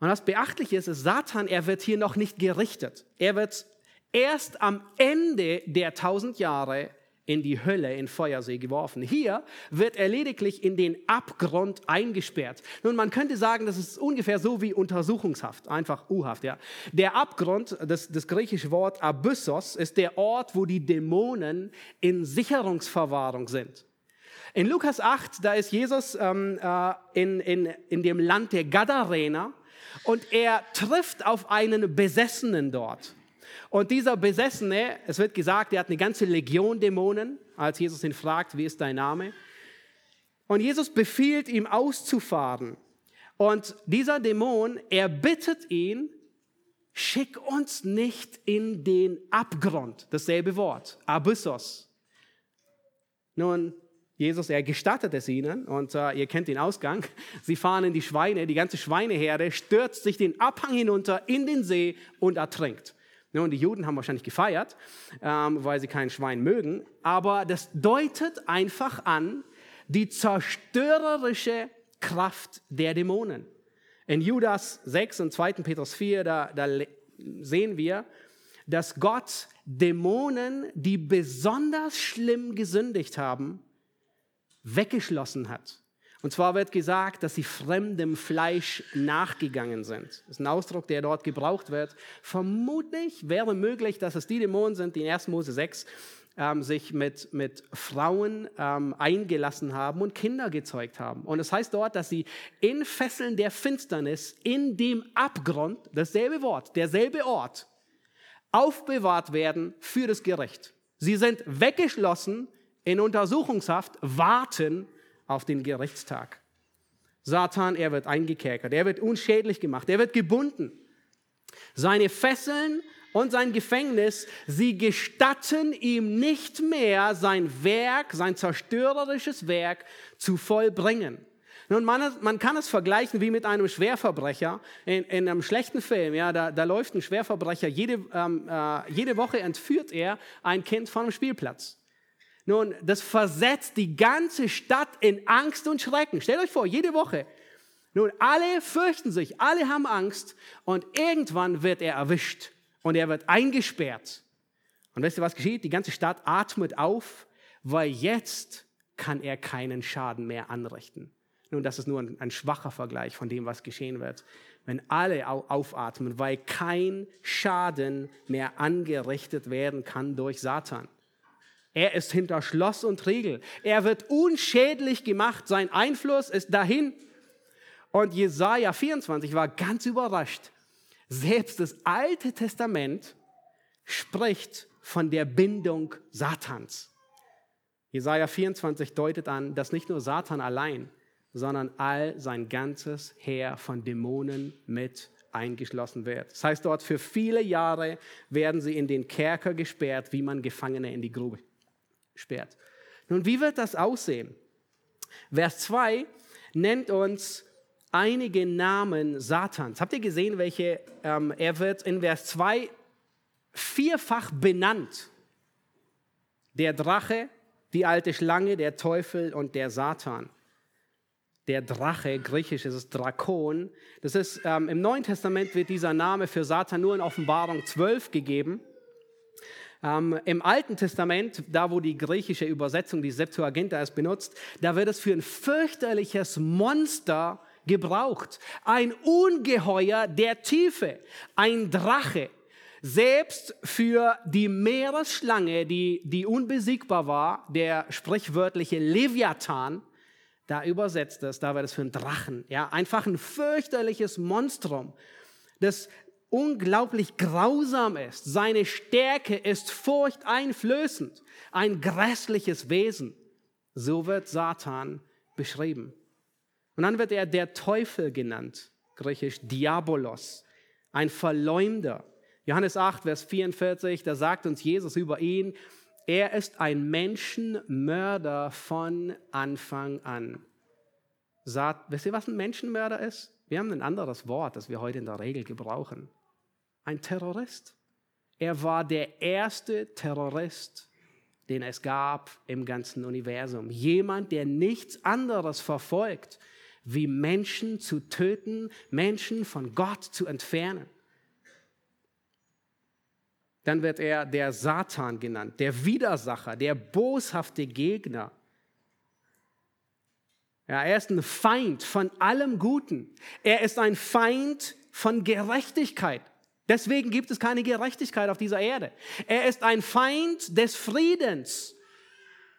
[SPEAKER 1] Und was beachtlich ist, ist, Satan, er wird hier noch nicht gerichtet. Er wird erst am Ende der tausend Jahre in die Hölle, in Feuersee geworfen. Hier wird er lediglich in den Abgrund eingesperrt. Nun, man könnte sagen, das ist ungefähr so wie Untersuchungshaft, einfach U-Haft. Ja. Der Abgrund, das, das griechische Wort Abyssos, ist der Ort, wo die Dämonen in Sicherungsverwahrung sind. In Lukas 8, da ist Jesus ähm, äh, in, in, in dem Land der Gadarener und er trifft auf einen Besessenen dort. Und dieser Besessene, es wird gesagt, er hat eine ganze Legion Dämonen, als Jesus ihn fragt, wie ist dein Name? Und Jesus befiehlt ihm auszufahren. Und dieser Dämon, er bittet ihn, schick uns nicht in den Abgrund. Dasselbe Wort, Abyssos. Nun, Jesus, er gestattet es ihnen und uh, ihr kennt den Ausgang. Sie fahren in die Schweine, die ganze Schweineherde stürzt sich den Abhang hinunter in den See und ertrinkt. Und die Juden haben wahrscheinlich gefeiert, ähm, weil sie kein Schwein mögen. Aber das deutet einfach an die zerstörerische Kraft der Dämonen. In Judas 6 und 2. Petrus 4, da, da sehen wir, dass Gott Dämonen, die besonders schlimm gesündigt haben, weggeschlossen hat. Und zwar wird gesagt, dass sie fremdem Fleisch nachgegangen sind. Das ist ein Ausdruck, der dort gebraucht wird. Vermutlich wäre möglich, dass es die Dämonen sind, die in 1. Mose 6 ähm, sich mit, mit Frauen ähm, eingelassen haben und Kinder gezeugt haben. Und es das heißt dort, dass sie in Fesseln der Finsternis, in dem Abgrund, dasselbe Wort, derselbe Ort, aufbewahrt werden für das Gericht. Sie sind weggeschlossen in Untersuchungshaft, warten auf den Gerichtstag. Satan, er wird eingekerkert, er wird unschädlich gemacht, er wird gebunden. Seine Fesseln und sein Gefängnis, sie gestatten ihm nicht mehr sein Werk, sein zerstörerisches Werk zu vollbringen. Nun, man, man kann es vergleichen wie mit einem Schwerverbrecher in, in einem schlechten Film. Ja, da, da läuft ein Schwerverbrecher, jede, ähm, äh, jede Woche entführt er ein Kind von einem Spielplatz. Nun, das versetzt die ganze Stadt in Angst und Schrecken. Stellt euch vor, jede Woche. Nun, alle fürchten sich, alle haben Angst und irgendwann wird er erwischt und er wird eingesperrt. Und wisst ihr, was geschieht? Die ganze Stadt atmet auf, weil jetzt kann er keinen Schaden mehr anrichten. Nun, das ist nur ein, ein schwacher Vergleich von dem, was geschehen wird, wenn alle aufatmen, weil kein Schaden mehr angerichtet werden kann durch Satan. Er ist hinter Schloss und Riegel. Er wird unschädlich gemacht. Sein Einfluss ist dahin. Und Jesaja 24 war ganz überrascht. Selbst das Alte Testament spricht von der Bindung Satans. Jesaja 24 deutet an, dass nicht nur Satan allein, sondern all sein ganzes Heer von Dämonen mit eingeschlossen wird. Das heißt dort, für viele Jahre werden sie in den Kerker gesperrt, wie man Gefangene in die Grube sperrt. Nun, wie wird das aussehen? Vers 2 nennt uns einige Namen Satans. Habt ihr gesehen, welche? Ähm, er wird in Vers 2 vierfach benannt. Der Drache, die alte Schlange, der Teufel und der Satan. Der Drache, griechisch ist es Drakon. Das ist, ähm, Im Neuen Testament wird dieser Name für Satan nur in Offenbarung 12 gegeben. Ähm, Im Alten Testament, da wo die griechische Übersetzung, die Septuaginta ist benutzt, da wird es für ein fürchterliches Monster gebraucht. Ein Ungeheuer der Tiefe, ein Drache. Selbst für die Meeresschlange, die, die unbesiegbar war, der sprichwörtliche Leviathan, da übersetzt es, da wird es für einen Drachen, ja, einfach ein fürchterliches Monstrum. Das unglaublich grausam ist. Seine Stärke ist furchteinflößend, ein grässliches Wesen. So wird Satan beschrieben. Und dann wird er der Teufel genannt, griechisch Diabolos, ein Verleumder. Johannes 8, Vers 44, da sagt uns Jesus über ihn, er ist ein Menschenmörder von Anfang an. Sagt, wisst ihr, was ein Menschenmörder ist? Wir haben ein anderes Wort, das wir heute in der Regel gebrauchen. Ein Terrorist. Er war der erste Terrorist, den es gab im ganzen Universum. Jemand, der nichts anderes verfolgt, wie Menschen zu töten, Menschen von Gott zu entfernen. Dann wird er der Satan genannt, der Widersacher, der boshafte Gegner. Ja, er ist ein Feind von allem Guten. Er ist ein Feind von Gerechtigkeit. Deswegen gibt es keine Gerechtigkeit auf dieser Erde. Er ist ein Feind des Friedens.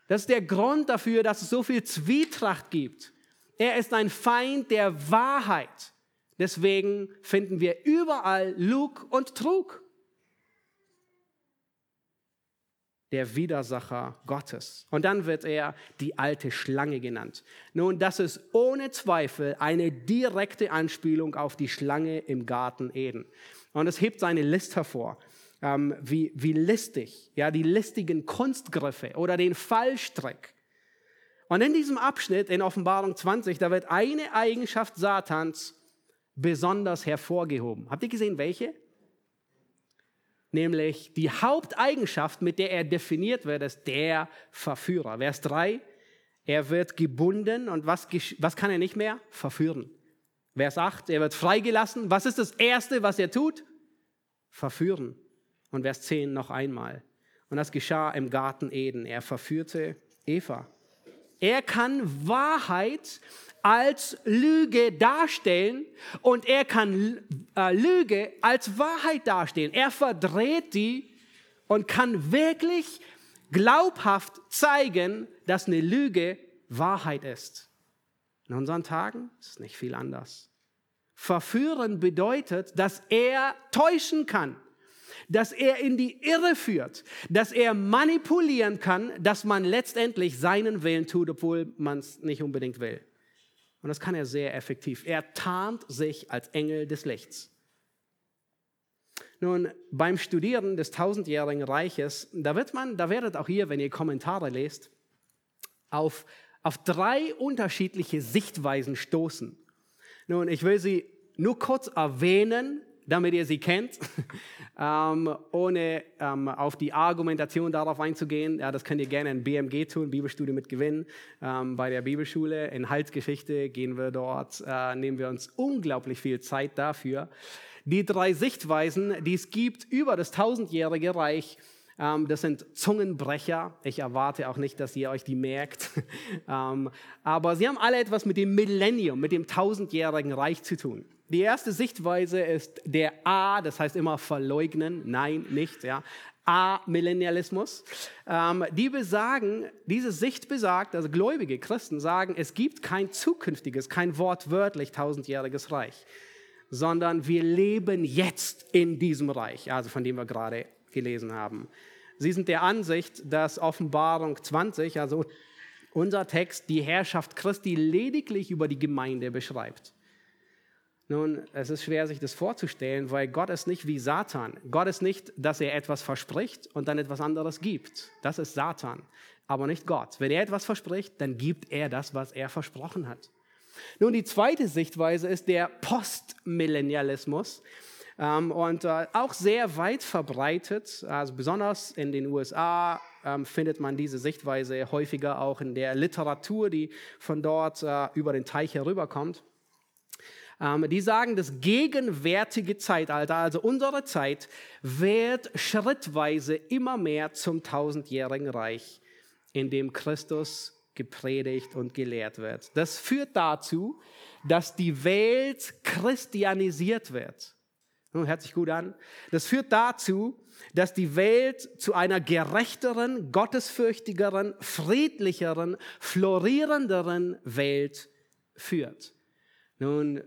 [SPEAKER 1] Das ist der Grund dafür, dass es so viel Zwietracht gibt. Er ist ein Feind der Wahrheit. Deswegen finden wir überall Lug und Trug. der Widersacher Gottes. Und dann wird er die alte Schlange genannt. Nun, das ist ohne Zweifel eine direkte Anspielung auf die Schlange im Garten Eden. Und es hebt seine List hervor, ähm, wie, wie listig, ja, die listigen Kunstgriffe oder den Fallstrick. Und in diesem Abschnitt in Offenbarung 20, da wird eine Eigenschaft Satans besonders hervorgehoben. Habt ihr gesehen, welche? nämlich die Haupteigenschaft, mit der er definiert wird, ist der Verführer. Vers 3, er wird gebunden und was, was kann er nicht mehr? Verführen. Vers 8, er wird freigelassen. Was ist das Erste, was er tut? Verführen. Und Vers 10 noch einmal. Und das geschah im Garten Eden. Er verführte Eva. Er kann Wahrheit als Lüge darstellen und er kann äh, Lüge als Wahrheit darstellen. Er verdreht die und kann wirklich glaubhaft zeigen, dass eine Lüge Wahrheit ist. In unseren Tagen ist es nicht viel anders. Verführen bedeutet, dass er täuschen kann, dass er in die Irre führt, dass er manipulieren kann, dass man letztendlich seinen Willen tut, obwohl man es nicht unbedingt will. Und das kann er sehr effektiv. Er tarnt sich als Engel des Lichts. Nun, beim Studieren des tausendjährigen Reiches, da wird man, da werdet auch ihr, wenn ihr Kommentare lest, auf, auf drei unterschiedliche Sichtweisen stoßen. Nun, ich will sie nur kurz erwähnen, damit ihr sie kennt, ähm, ohne ähm, auf die Argumentation darauf einzugehen. Ja, das könnt ihr gerne in BMG tun, Bibelstudie mit Gewinn, ähm, bei der Bibelschule. In Heilsgeschichte gehen wir dort, äh, nehmen wir uns unglaublich viel Zeit dafür. Die drei Sichtweisen, die es gibt über das tausendjährige Reich, das sind Zungenbrecher. Ich erwarte auch nicht, dass ihr euch die merkt. ähm, aber sie haben alle etwas mit dem Millennium, mit dem tausendjährigen Reich zu tun. Die erste Sichtweise ist der A, das heißt immer verleugnen, nein, nicht, ja. A-Millennialismus. Ähm, die besagen, diese Sicht besagt, also gläubige Christen sagen, es gibt kein zukünftiges, kein wortwörtlich tausendjähriges Reich, sondern wir leben jetzt in diesem Reich, also von dem wir gerade gelesen haben. Sie sind der Ansicht, dass Offenbarung 20, also unser Text, die Herrschaft Christi lediglich über die Gemeinde beschreibt. Nun, es ist schwer, sich das vorzustellen, weil Gott ist nicht wie Satan. Gott ist nicht, dass er etwas verspricht und dann etwas anderes gibt. Das ist Satan, aber nicht Gott. Wenn er etwas verspricht, dann gibt er das, was er versprochen hat. Nun, die zweite Sichtweise ist der Postmillennialismus und äh, auch sehr weit verbreitet, also besonders in den USA ähm, findet man diese Sichtweise häufiger auch in der Literatur, die von dort äh, über den Teich herüberkommt. Ähm, die sagen, das gegenwärtige Zeitalter, also unsere Zeit, wird schrittweise immer mehr zum tausendjährigen Reich, in dem Christus gepredigt und gelehrt wird. Das führt dazu, dass die Welt christianisiert wird. Nun, hört sich gut an. Das führt dazu, dass die Welt zu einer gerechteren, gottesfürchtigeren, friedlicheren, florierenderen Welt führt. Nun,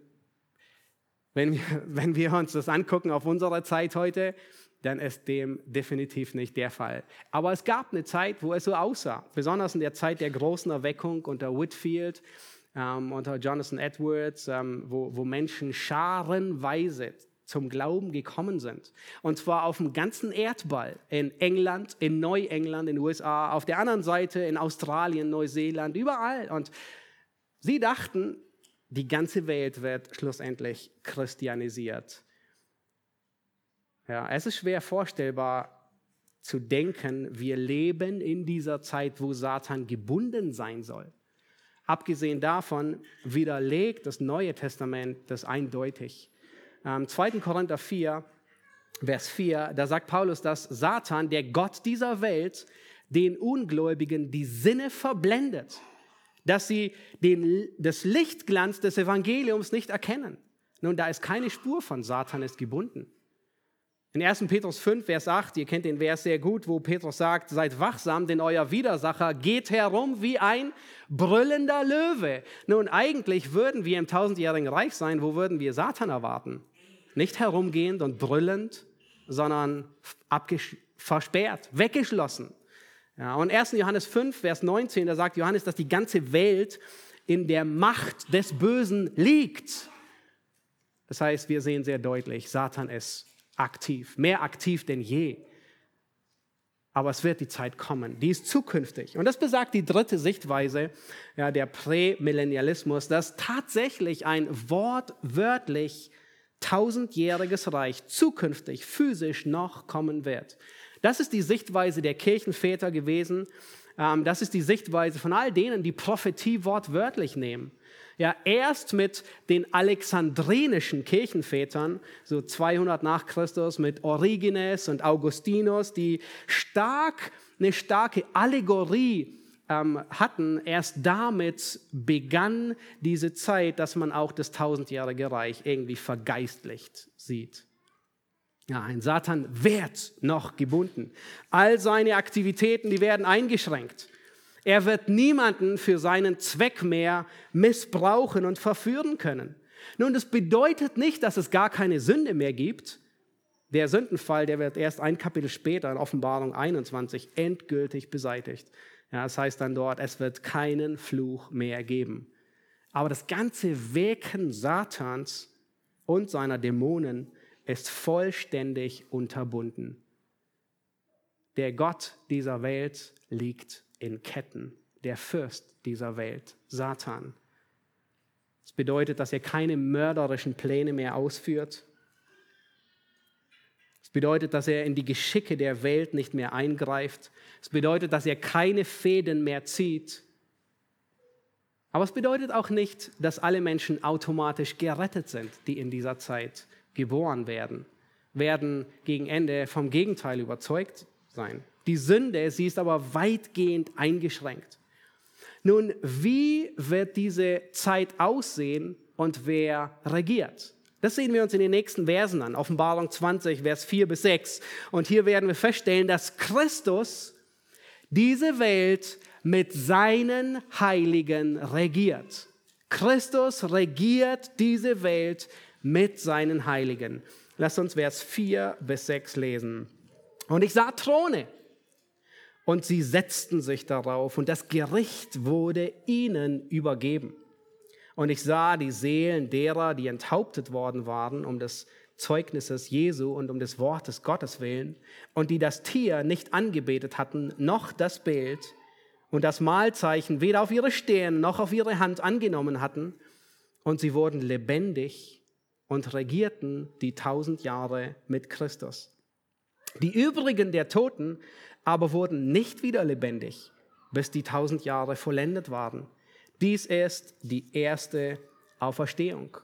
[SPEAKER 1] Wenn wir, wenn wir uns das angucken auf unsere Zeit heute, dann ist dem definitiv nicht der Fall. Aber es gab eine Zeit, wo es so aussah, besonders in der Zeit der großen Erweckung unter Whitfield, ähm, unter Jonathan Edwards, ähm, wo, wo Menschen scharenweise zum Glauben gekommen sind. Und zwar auf dem ganzen Erdball, in England, in Neuengland, in den USA, auf der anderen Seite in Australien, Neuseeland, überall. Und sie dachten, die ganze Welt wird schlussendlich christianisiert. Ja, es ist schwer vorstellbar zu denken, wir leben in dieser Zeit, wo Satan gebunden sein soll. Abgesehen davon widerlegt das Neue Testament das eindeutig. Ähm, 2. Korinther 4, Vers 4, da sagt Paulus, dass Satan, der Gott dieser Welt, den Ungläubigen die Sinne verblendet, dass sie den, das Lichtglanz des Evangeliums nicht erkennen. Nun, da ist keine Spur von Satan ist gebunden. In 1. Petrus 5, Vers 8, ihr kennt den Vers sehr gut, wo Petrus sagt, seid wachsam, denn euer Widersacher geht herum wie ein brüllender Löwe. Nun, eigentlich würden wir im tausendjährigen Reich sein, wo würden wir Satan erwarten? Nicht herumgehend und brüllend, sondern versperrt, weggeschlossen. Ja, und 1. Johannes 5, Vers 19, da sagt Johannes, dass die ganze Welt in der Macht des Bösen liegt. Das heißt, wir sehen sehr deutlich, Satan ist aktiv, mehr aktiv denn je. Aber es wird die Zeit kommen, die ist zukünftig. Und das besagt die dritte Sichtweise, ja, der Prämillennialismus, dass tatsächlich ein wortwörtlich tausendjähriges Reich zukünftig physisch noch kommen wird. Das ist die Sichtweise der Kirchenväter gewesen. Ähm, das ist die Sichtweise von all denen, die Prophetie wortwörtlich nehmen. Ja, erst mit den alexandrinischen Kirchenvätern, so 200 nach Christus, mit Origenes und Augustinus, die stark, eine starke Allegorie ähm, hatten. Erst damit begann diese Zeit, dass man auch das tausendjährige Reich irgendwie vergeistlicht sieht. Ja, ein Satan wird noch gebunden. All seine Aktivitäten, die werden eingeschränkt. Er wird niemanden für seinen Zweck mehr missbrauchen und verführen können. Nun, das bedeutet nicht, dass es gar keine Sünde mehr gibt. Der Sündenfall, der wird erst ein Kapitel später in Offenbarung 21 endgültig beseitigt. Ja, das heißt dann dort, es wird keinen Fluch mehr geben. Aber das ganze Wirken Satans und seiner Dämonen ist vollständig unterbunden. Der Gott dieser Welt liegt in Ketten, der Fürst dieser Welt, Satan. Das bedeutet, dass er keine mörderischen Pläne mehr ausführt. Bedeutet, dass er in die Geschicke der Welt nicht mehr eingreift. Es bedeutet, dass er keine Fäden mehr zieht. Aber es bedeutet auch nicht, dass alle Menschen automatisch gerettet sind, die in dieser Zeit geboren werden, werden gegen Ende vom Gegenteil überzeugt sein. Die Sünde, sie ist aber weitgehend eingeschränkt. Nun, wie wird diese Zeit aussehen und wer regiert? Das sehen wir uns in den nächsten Versen an, Offenbarung 20, Vers 4 bis 6. Und hier werden wir feststellen, dass Christus diese Welt mit seinen Heiligen regiert. Christus regiert diese Welt mit seinen Heiligen. Lasst uns Vers 4 bis 6 lesen. Und ich sah Throne und sie setzten sich darauf und das Gericht wurde ihnen übergeben. Und ich sah die Seelen derer, die enthauptet worden waren, um des Zeugnisses Jesu und um des Wortes Gottes willen, und die das Tier nicht angebetet hatten, noch das Bild und das Mahlzeichen weder auf ihre Stirn noch auf ihre Hand angenommen hatten, und sie wurden lebendig und regierten die tausend Jahre mit Christus. Die übrigen der Toten aber wurden nicht wieder lebendig, bis die tausend Jahre vollendet waren. Dies ist die erste Auferstehung.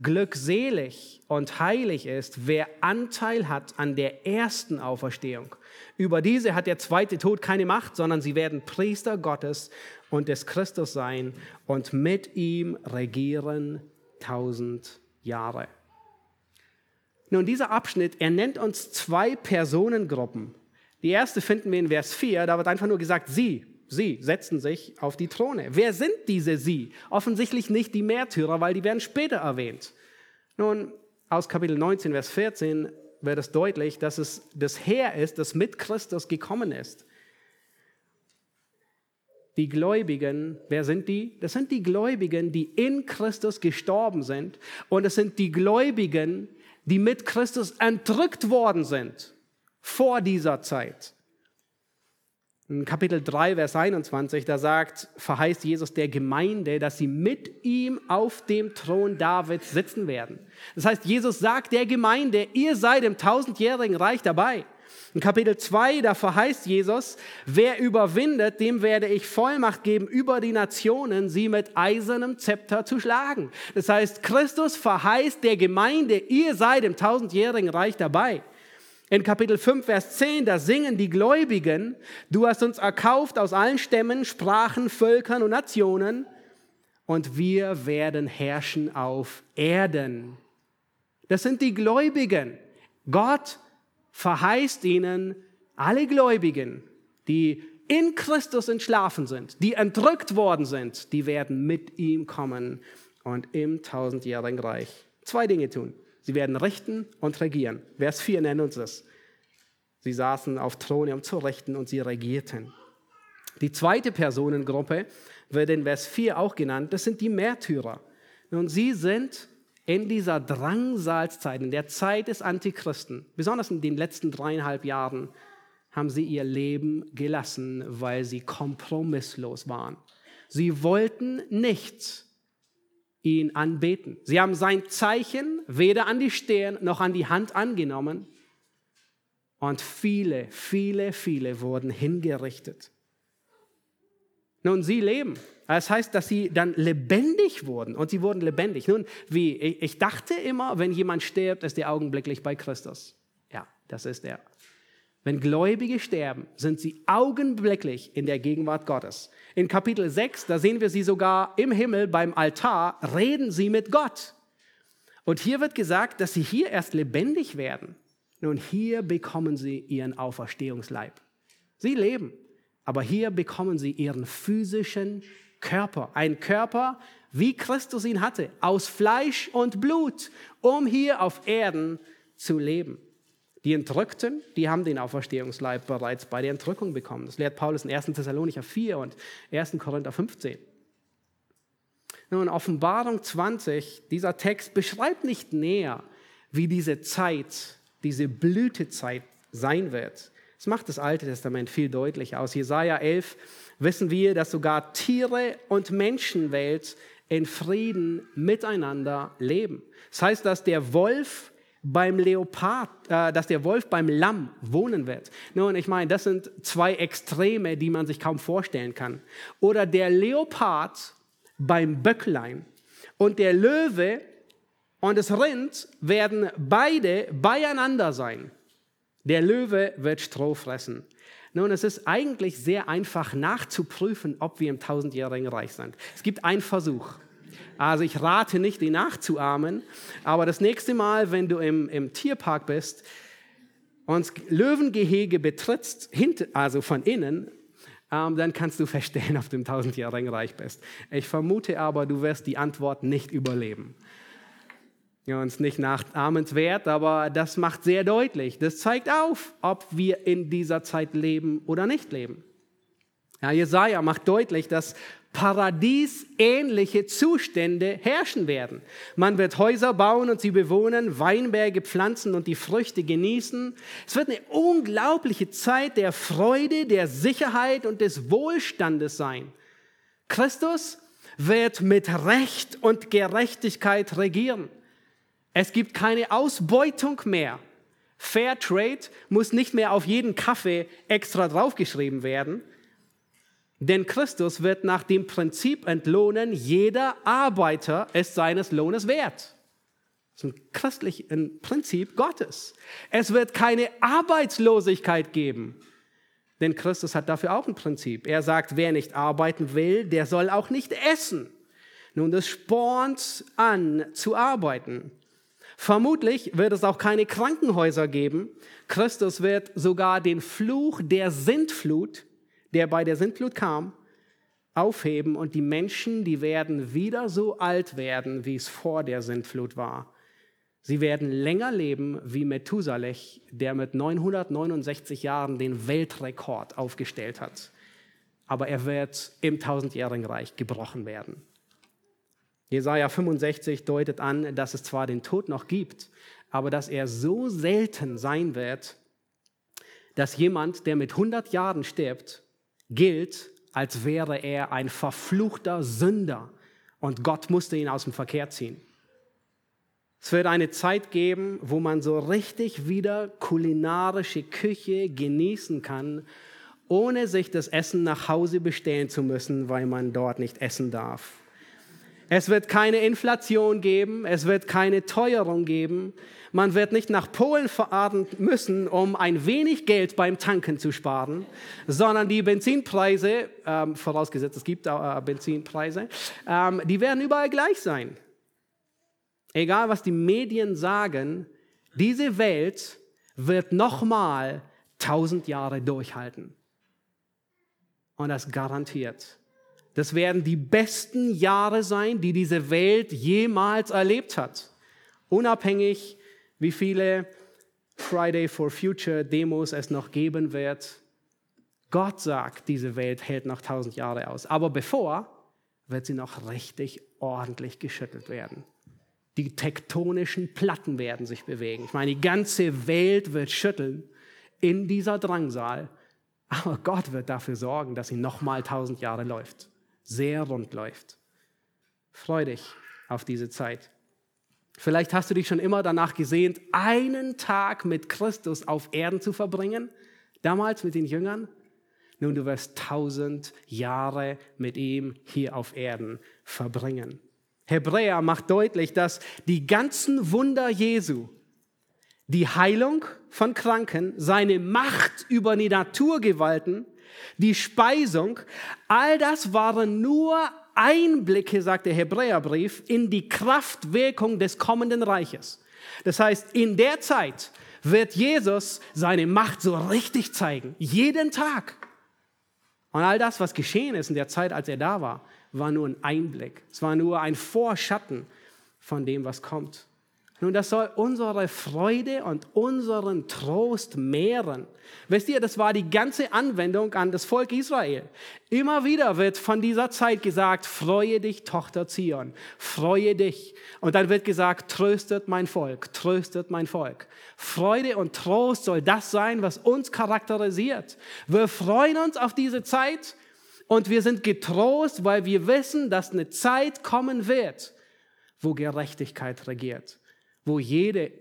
[SPEAKER 1] Glückselig und heilig ist, wer Anteil hat an der ersten Auferstehung. Über diese hat der zweite Tod keine Macht, sondern sie werden Priester Gottes und des Christus sein und mit ihm regieren tausend Jahre. Nun, dieser Abschnitt, er nennt uns zwei Personengruppen, die erste finden wir in Vers 4, da wird einfach nur gesagt, sie, sie setzten sich auf die Throne. Wer sind diese sie? Offensichtlich nicht die Märtyrer, weil die werden später erwähnt. Nun, aus Kapitel 19, Vers 14 wird es deutlich, dass es das Heer ist, das mit Christus gekommen ist. Die Gläubigen, wer sind die? Das sind die Gläubigen, die in Christus gestorben sind. Und es sind die Gläubigen, die mit Christus entrückt worden sind vor dieser Zeit. In Kapitel 3, Vers 21, da sagt, verheißt Jesus der Gemeinde, dass sie mit ihm auf dem Thron Davids sitzen werden. Das heißt, Jesus sagt der Gemeinde, ihr seid im tausendjährigen Reich dabei. In Kapitel 2, da verheißt Jesus, wer überwindet, dem werde ich Vollmacht geben, über die Nationen sie mit eisernem Zepter zu schlagen. Das heißt, Christus verheißt der Gemeinde, ihr seid im tausendjährigen Reich dabei. In Kapitel 5, Vers 10, da singen die Gläubigen, du hast uns erkauft aus allen Stämmen, Sprachen, Völkern und Nationen und wir werden herrschen auf Erden. Das sind die Gläubigen. Gott verheißt ihnen alle Gläubigen, die in Christus entschlafen sind, die entrückt worden sind, die werden mit ihm kommen und im tausendjährigen Reich zwei Dinge tun. Sie werden richten und regieren. Vers 4 nennt uns das. Sie saßen auf Throne um zu richten und sie regierten. Die zweite Personengruppe wird in Vers 4 auch genannt. Das sind die Märtyrer. Und sie sind in dieser Drangsalzeit, in der Zeit des Antichristen, besonders in den letzten dreieinhalb Jahren, haben sie ihr Leben gelassen, weil sie kompromisslos waren. Sie wollten nichts ihn anbeten. Sie haben sein Zeichen weder an die Stirn noch an die Hand angenommen. Und viele, viele, viele wurden hingerichtet. Nun, sie leben. Das heißt, dass sie dann lebendig wurden und sie wurden lebendig. Nun, wie? Ich dachte immer, wenn jemand stirbt, ist er augenblicklich bei Christus. Ja, das ist er. Wenn Gläubige sterben, sind sie augenblicklich in der Gegenwart Gottes. In Kapitel 6, da sehen wir sie sogar im Himmel beim Altar, reden sie mit Gott. Und hier wird gesagt, dass sie hier erst lebendig werden. Nun, hier bekommen sie ihren Auferstehungsleib. Sie leben, aber hier bekommen sie ihren physischen Körper. Ein Körper, wie Christus ihn hatte, aus Fleisch und Blut, um hier auf Erden zu leben. Die Entrückten, die haben den Auferstehungsleib bereits bei der Entrückung bekommen. Das lehrt Paulus in 1. Thessalonicher 4 und 1. Korinther 15. Nun, Offenbarung 20, dieser Text beschreibt nicht näher, wie diese Zeit, diese Blütezeit sein wird. Das macht das Alte Testament viel deutlicher. Aus Jesaja 11 wissen wir, dass sogar Tiere und Menschenwelt in Frieden miteinander leben. Das heißt, dass der Wolf beim Leopard, äh, dass der Wolf beim Lamm wohnen wird. Nun, ich meine, das sind zwei Extreme, die man sich kaum vorstellen kann. Oder der Leopard beim Böcklein und der Löwe und das Rind werden beide beieinander sein. Der Löwe wird Stroh fressen. Nun, es ist eigentlich sehr einfach nachzuprüfen, ob wir im tausendjährigen Reich sind. Es gibt einen Versuch. Also ich rate nicht, die nachzuahmen, aber das nächste Mal, wenn du im, im Tierpark bist und Löwengehege betrittst, also von innen, ähm, dann kannst du feststellen, ob du im tausendjährigen Reich bist. Ich vermute aber, du wirst die Antwort nicht überleben. Ja, uns nicht nachahmenswert, aber das macht sehr deutlich. Das zeigt auf, ob wir in dieser Zeit leben oder nicht leben. Ja, Jesaja macht deutlich, dass paradiesähnliche Zustände herrschen werden. Man wird Häuser bauen und sie bewohnen, Weinberge pflanzen und die Früchte genießen. Es wird eine unglaubliche Zeit der Freude, der Sicherheit und des Wohlstandes sein. Christus wird mit Recht und Gerechtigkeit regieren. Es gibt keine Ausbeutung mehr. Fair Trade muss nicht mehr auf jeden Kaffee extra draufgeschrieben werden. Denn Christus wird nach dem Prinzip entlohnen, jeder Arbeiter ist seines Lohnes wert. Das ist ein christliches Prinzip Gottes. Es wird keine Arbeitslosigkeit geben. Denn Christus hat dafür auch ein Prinzip. Er sagt, wer nicht arbeiten will, der soll auch nicht essen. Nun, das spornt an zu arbeiten. Vermutlich wird es auch keine Krankenhäuser geben. Christus wird sogar den Fluch der Sintflut der bei der Sintflut kam, aufheben und die Menschen, die werden wieder so alt werden, wie es vor der Sintflut war. Sie werden länger leben wie Methusalech, der mit 969 Jahren den Weltrekord aufgestellt hat. Aber er wird im tausendjährigen Reich gebrochen werden. Jesaja 65 deutet an, dass es zwar den Tod noch gibt, aber dass er so selten sein wird, dass jemand, der mit 100 Jahren stirbt, gilt, als wäre er ein verfluchter Sünder und Gott musste ihn aus dem Verkehr ziehen. Es wird eine Zeit geben, wo man so richtig wieder kulinarische Küche genießen kann, ohne sich das Essen nach Hause bestellen zu müssen, weil man dort nicht essen darf. Es wird keine Inflation geben, es wird keine Teuerung geben. Man wird nicht nach Polen fahren müssen, um ein wenig Geld beim Tanken zu sparen, sondern die Benzinpreise, ähm, vorausgesetzt es gibt äh, Benzinpreise, ähm, die werden überall gleich sein egal was die Medien sagen, diese Welt wird nochmal tausend Jahre durchhalten. Und das garantiert. Das werden die besten Jahre sein, die diese Welt jemals erlebt hat. Unabhängig, wie viele Friday for Future Demos es noch geben wird. Gott sagt, diese Welt hält noch tausend Jahre aus. Aber bevor wird sie noch richtig ordentlich geschüttelt werden. Die tektonischen Platten werden sich bewegen. Ich meine, die ganze Welt wird schütteln in dieser Drangsal. Aber Gott wird dafür sorgen, dass sie nochmal tausend Jahre läuft. Sehr rund läuft. Freu dich auf diese Zeit. Vielleicht hast du dich schon immer danach gesehnt, einen Tag mit Christus auf Erden zu verbringen. Damals mit den Jüngern. Nun, du wirst tausend Jahre mit ihm hier auf Erden verbringen. Hebräer macht deutlich, dass die ganzen Wunder Jesu, die Heilung von Kranken, seine Macht über die Naturgewalten, die Speisung, all das waren nur Einblicke, sagt der Hebräerbrief, in die Kraftwirkung des kommenden Reiches. Das heißt, in der Zeit wird Jesus seine Macht so richtig zeigen, jeden Tag. Und all das, was geschehen ist in der Zeit, als er da war, war nur ein Einblick. Es war nur ein Vorschatten von dem, was kommt. Nun, das soll unsere Freude und unseren Trost mehren. Wisst ihr, das war die ganze Anwendung an das Volk Israel. Immer wieder wird von dieser Zeit gesagt, freue dich, Tochter Zion, freue dich. Und dann wird gesagt, tröstet mein Volk, tröstet mein Volk. Freude und Trost soll das sein, was uns charakterisiert. Wir freuen uns auf diese Zeit und wir sind getrost, weil wir wissen, dass eine Zeit kommen wird, wo Gerechtigkeit regiert, wo jede,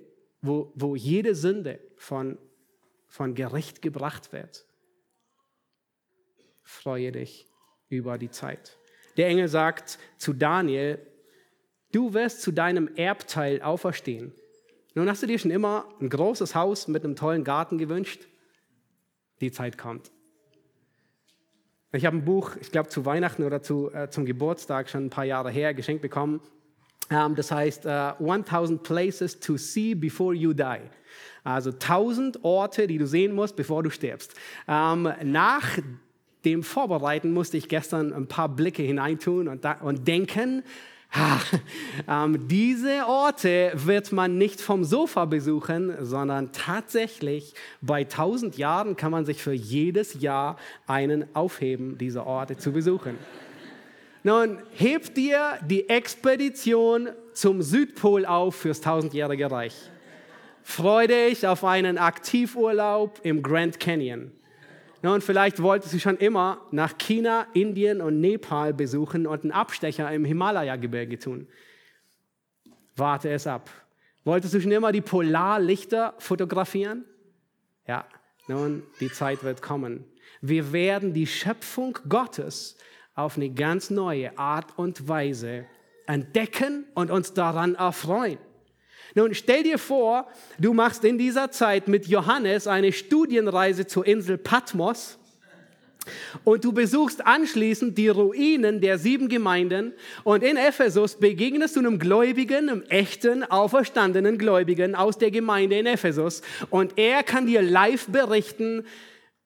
[SPEAKER 1] wo, wo jede Sünde von, von Gericht gebracht wird. Freue dich über die Zeit. Der Engel sagt zu Daniel, du wirst zu deinem Erbteil auferstehen. Nun hast du dir schon immer ein großes Haus mit einem tollen Garten gewünscht? Die Zeit kommt. Ich habe ein Buch, ich glaube zu Weihnachten oder zu, äh, zum Geburtstag schon ein paar Jahre her geschenkt bekommen. Ähm, das heißt uh, äh, 1000 Places to See Before You Die. Also 1000 Orte, die du sehen musst, bevor du stirbst. Ähm, nach dem Vorbereiten musste ich gestern ein paar Blicke hineintun und, und denken, ähm, diese Orte wird man nicht vom Sofa besuchen, sondern tatsächlich bei 1000 Jahren kann man sich für jedes Jahr einen aufheben, diese Orte zu besuchen. Nun, heb dir die Expedition zum Südpol auf fürs tausendjährige Reich. Freu dich auf einen Aktivurlaub im Grand Canyon. Und vielleicht wolltest du schon immer nach China, Indien und Nepal besuchen und einen Abstecher im Himalaya-Gebirge tun. Warte es ab. Wolltest du schon immer die Polarlichter fotografieren? Ja, nun, die Zeit wird kommen. Wir werden die Schöpfung Gottes auf eine ganz neue Art und Weise entdecken und uns daran erfreuen. Nun stell dir vor, du machst in dieser Zeit mit Johannes eine Studienreise zur Insel Patmos und du besuchst anschließend die Ruinen der sieben Gemeinden und in Ephesus begegnest du einem Gläubigen, einem echten, auferstandenen Gläubigen aus der Gemeinde in Ephesus und er kann dir live berichten,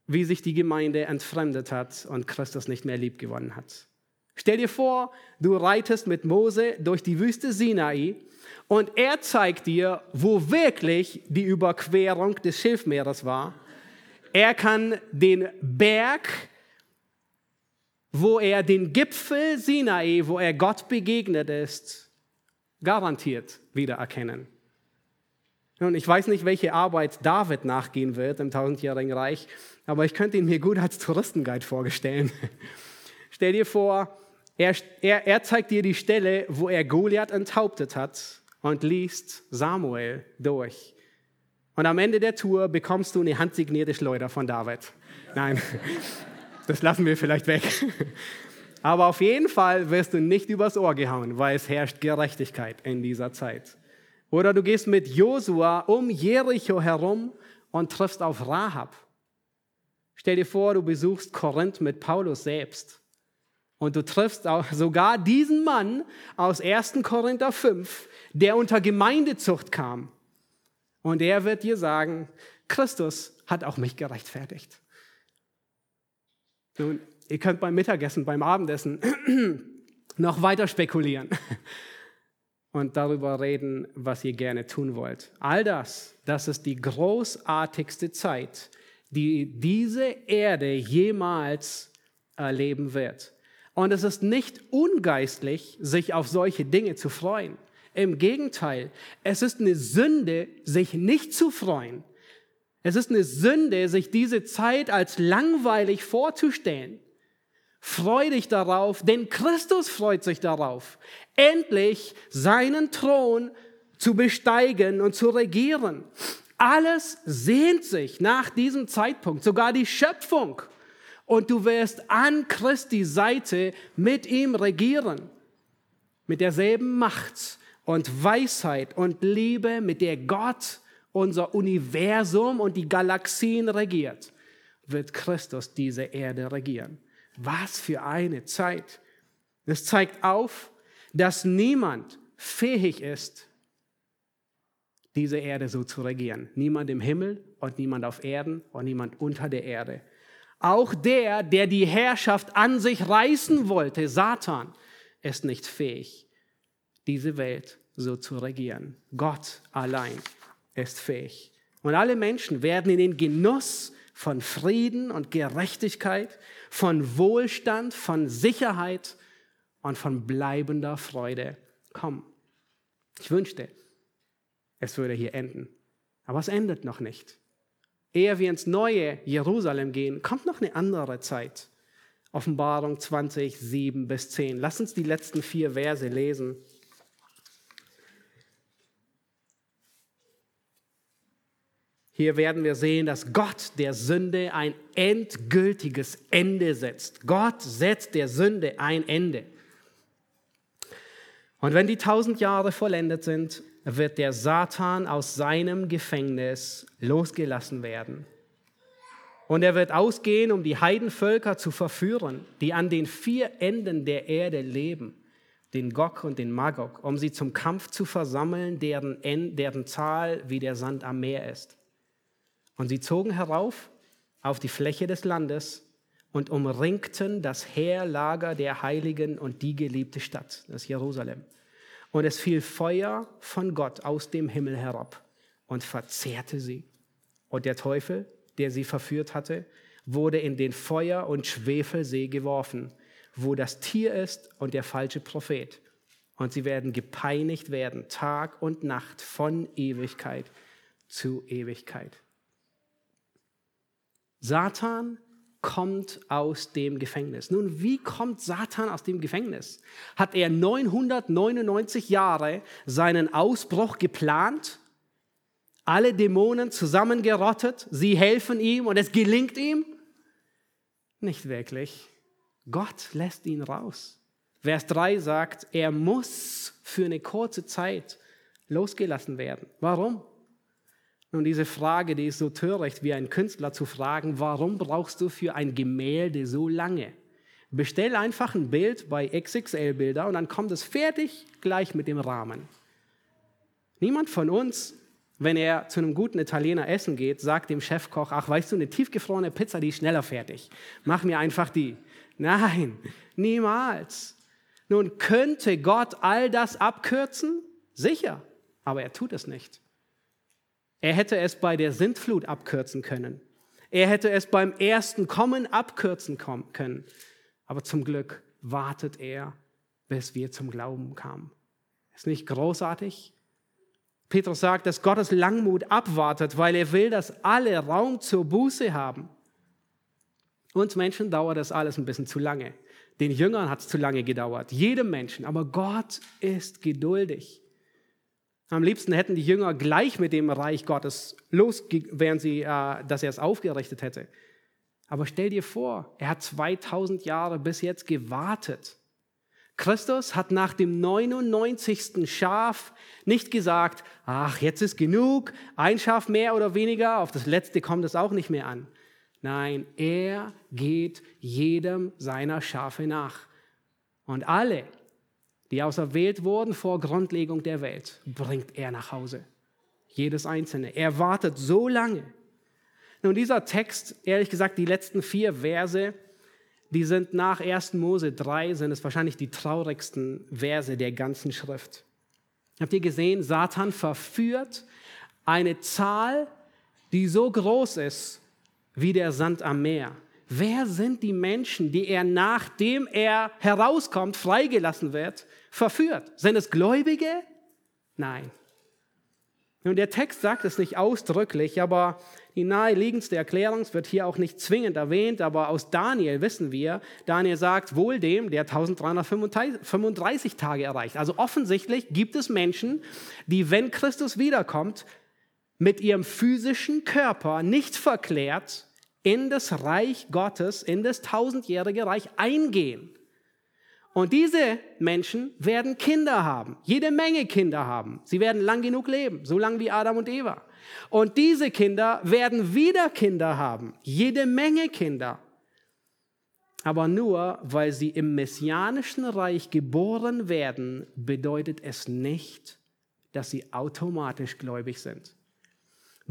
[SPEAKER 1] wie sich die Gemeinde entfremdet hat und Christus nicht mehr lieb gewonnen hat. Stell dir vor, du reitest mit Mose durch die Wüste Sinai und er zeigt dir, wo wirklich die Überquerung des Schilfmeeres war. Er kann den Berg, wo er den Gipfel Sinai, wo er Gott begegnet ist, garantiert wiedererkennen. Nun, ich weiß nicht, welche Arbeit David nachgehen wird im tausendjährigen Reich, aber ich könnte ihn mir gut als Touristenguide vorstellen. Stell dir vor, er, er, er zeigt dir die Stelle, wo er Goliath enthauptet hat und liest Samuel durch. Und am Ende der Tour bekommst du eine handsignierte Schleuder von David. Nein, das lassen wir vielleicht weg. Aber auf jeden Fall wirst du nicht übers Ohr gehauen, weil es herrscht Gerechtigkeit in dieser Zeit. Oder du gehst mit Josua um Jericho herum und triffst auf Rahab. Stell dir vor, du besuchst Korinth mit Paulus selbst. Und du triffst auch sogar diesen Mann aus 1. Korinther 5, der unter Gemeindezucht kam. Und er wird dir sagen, Christus hat auch mich gerechtfertigt. Nun, ihr könnt beim Mittagessen, beim Abendessen noch weiter spekulieren und darüber reden, was ihr gerne tun wollt. All das, das ist die großartigste Zeit, die diese Erde jemals erleben wird. Und es ist nicht ungeistlich, sich auf solche Dinge zu freuen. Im Gegenteil, es ist eine Sünde, sich nicht zu freuen. Es ist eine Sünde, sich diese Zeit als langweilig vorzustellen. Freu dich darauf, denn Christus freut sich darauf, endlich seinen Thron zu besteigen und zu regieren. Alles sehnt sich nach diesem Zeitpunkt, sogar die Schöpfung. Und du wirst an Christi Seite mit ihm regieren, mit derselben Macht und Weisheit und Liebe, mit der Gott unser Universum und die Galaxien regiert, wird Christus diese Erde regieren. Was für eine Zeit. Es zeigt auf, dass niemand fähig ist, diese Erde so zu regieren. Niemand im Himmel und niemand auf Erden und niemand unter der Erde. Auch der, der die Herrschaft an sich reißen wollte, Satan, ist nicht fähig, diese Welt so zu regieren. Gott allein ist fähig. Und alle Menschen werden in den Genuss von Frieden und Gerechtigkeit, von Wohlstand, von Sicherheit und von bleibender Freude kommen. Ich wünschte, es würde hier enden. Aber es endet noch nicht. Ehe wir ins neue Jerusalem gehen, kommt noch eine andere Zeit. Offenbarung 20, 7 bis 10. Lass uns die letzten vier Verse lesen. Hier werden wir sehen, dass Gott der Sünde ein endgültiges Ende setzt. Gott setzt der Sünde ein Ende. Und wenn die tausend Jahre vollendet sind, wird der Satan aus seinem Gefängnis losgelassen werden. Und er wird ausgehen, um die Heidenvölker zu verführen, die an den vier Enden der Erde leben, den Gog und den Magog, um sie zum Kampf zu versammeln, deren, deren Zahl wie der Sand am Meer ist. Und sie zogen herauf auf die Fläche des Landes und umringten das Heerlager der Heiligen und die geliebte Stadt, das Jerusalem. Und es fiel Feuer von Gott aus dem Himmel herab und verzehrte sie. Und der Teufel, der sie verführt hatte, wurde in den Feuer- und Schwefelsee geworfen, wo das Tier ist und der falsche Prophet. Und sie werden gepeinigt werden, Tag und Nacht, von Ewigkeit zu Ewigkeit. Satan kommt aus dem Gefängnis. Nun, wie kommt Satan aus dem Gefängnis? Hat er 999 Jahre seinen Ausbruch geplant? Alle Dämonen zusammengerottet? Sie helfen ihm und es gelingt ihm? Nicht wirklich. Gott lässt ihn raus. Vers 3 sagt, er muss für eine kurze Zeit losgelassen werden. Warum? Nun, diese Frage, die ist so töricht, wie ein Künstler zu fragen, warum brauchst du für ein Gemälde so lange? Bestell einfach ein Bild bei XXL-Bilder und dann kommt es fertig gleich mit dem Rahmen. Niemand von uns, wenn er zu einem guten Italiener essen geht, sagt dem Chefkoch, ach weißt du, eine tiefgefrorene Pizza, die ist schneller fertig. Mach mir einfach die. Nein, niemals. Nun könnte Gott all das abkürzen? Sicher, aber er tut es nicht. Er hätte es bei der Sintflut abkürzen können. Er hätte es beim ersten Kommen abkürzen können. Aber zum Glück wartet er, bis wir zum Glauben kamen. Ist nicht großartig? Petrus sagt, dass Gottes Langmut abwartet, weil er will, dass alle Raum zur Buße haben. Uns Menschen dauert das alles ein bisschen zu lange. Den Jüngern hat es zu lange gedauert. Jedem Menschen. Aber Gott ist geduldig. Am liebsten hätten die Jünger gleich mit dem Reich Gottes los, wären sie, äh, dass er es aufgerichtet hätte. Aber stell dir vor, er hat 2000 Jahre bis jetzt gewartet. Christus hat nach dem 99. Schaf nicht gesagt, ach, jetzt ist genug, ein Schaf mehr oder weniger, auf das letzte kommt es auch nicht mehr an. Nein, er geht jedem seiner Schafe nach. Und alle, die auserwählt wurden vor Grundlegung der Welt, bringt er nach Hause. Jedes einzelne. Er wartet so lange. Nun, dieser Text, ehrlich gesagt, die letzten vier Verse, die sind nach 1. Mose 3, sind es wahrscheinlich die traurigsten Verse der ganzen Schrift. Habt ihr gesehen, Satan verführt eine Zahl, die so groß ist wie der Sand am Meer. Wer sind die Menschen, die er, nachdem er herauskommt, freigelassen wird, verführt? Sind es Gläubige? Nein. Nun, der Text sagt es nicht ausdrücklich, aber die naheliegendste Erklärung wird hier auch nicht zwingend erwähnt, aber aus Daniel wissen wir, Daniel sagt, wohl dem, der 1335 Tage erreicht. Also offensichtlich gibt es Menschen, die, wenn Christus wiederkommt, mit ihrem physischen Körper nicht verklärt in das Reich Gottes, in das tausendjährige Reich eingehen. Und diese Menschen werden Kinder haben, jede Menge Kinder haben. Sie werden lang genug leben, so lang wie Adam und Eva. Und diese Kinder werden wieder Kinder haben, jede Menge Kinder. Aber nur weil sie im messianischen Reich geboren werden, bedeutet es nicht, dass sie automatisch gläubig sind.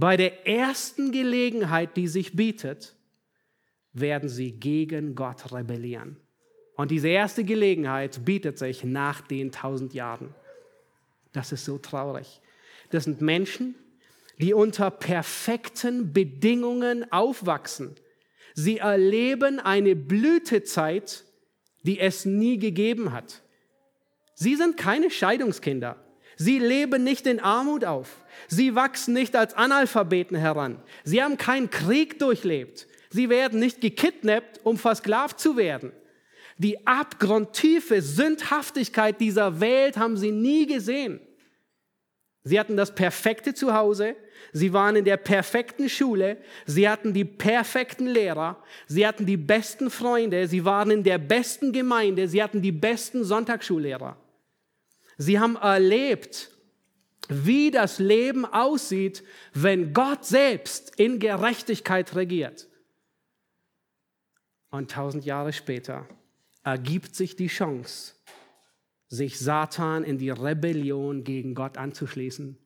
[SPEAKER 1] Bei der ersten Gelegenheit, die sich bietet, werden sie gegen Gott rebellieren. Und diese erste Gelegenheit bietet sich nach den tausend Jahren. Das ist so traurig. Das sind Menschen, die unter perfekten Bedingungen aufwachsen. Sie erleben eine Blütezeit, die es nie gegeben hat. Sie sind keine Scheidungskinder. Sie leben nicht in Armut auf. Sie wachsen nicht als Analphabeten heran. Sie haben keinen Krieg durchlebt. Sie werden nicht gekidnappt, um versklavt zu werden. Die abgrundtiefe Sündhaftigkeit dieser Welt haben sie nie gesehen. Sie hatten das perfekte Zuhause, sie waren in der perfekten Schule, sie hatten die perfekten Lehrer, sie hatten die besten Freunde, sie waren in der besten Gemeinde, sie hatten die besten Sonntagsschullehrer. Sie haben erlebt, wie das Leben aussieht, wenn Gott selbst in Gerechtigkeit regiert. Und tausend Jahre später ergibt sich die Chance, sich Satan in die Rebellion gegen Gott anzuschließen.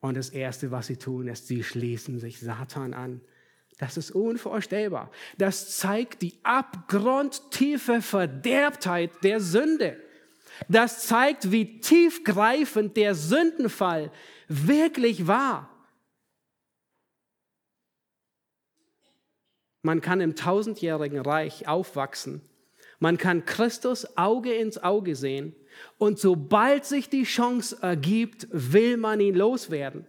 [SPEAKER 1] Und das Erste, was sie tun, ist, sie schließen sich Satan an. Das ist unvorstellbar. Das zeigt die abgrundtiefe Verderbtheit der Sünde. Das zeigt, wie tiefgreifend der Sündenfall wirklich war. Man kann im tausendjährigen Reich aufwachsen. Man kann Christus Auge ins Auge sehen. Und sobald sich die Chance ergibt, will man ihn loswerden.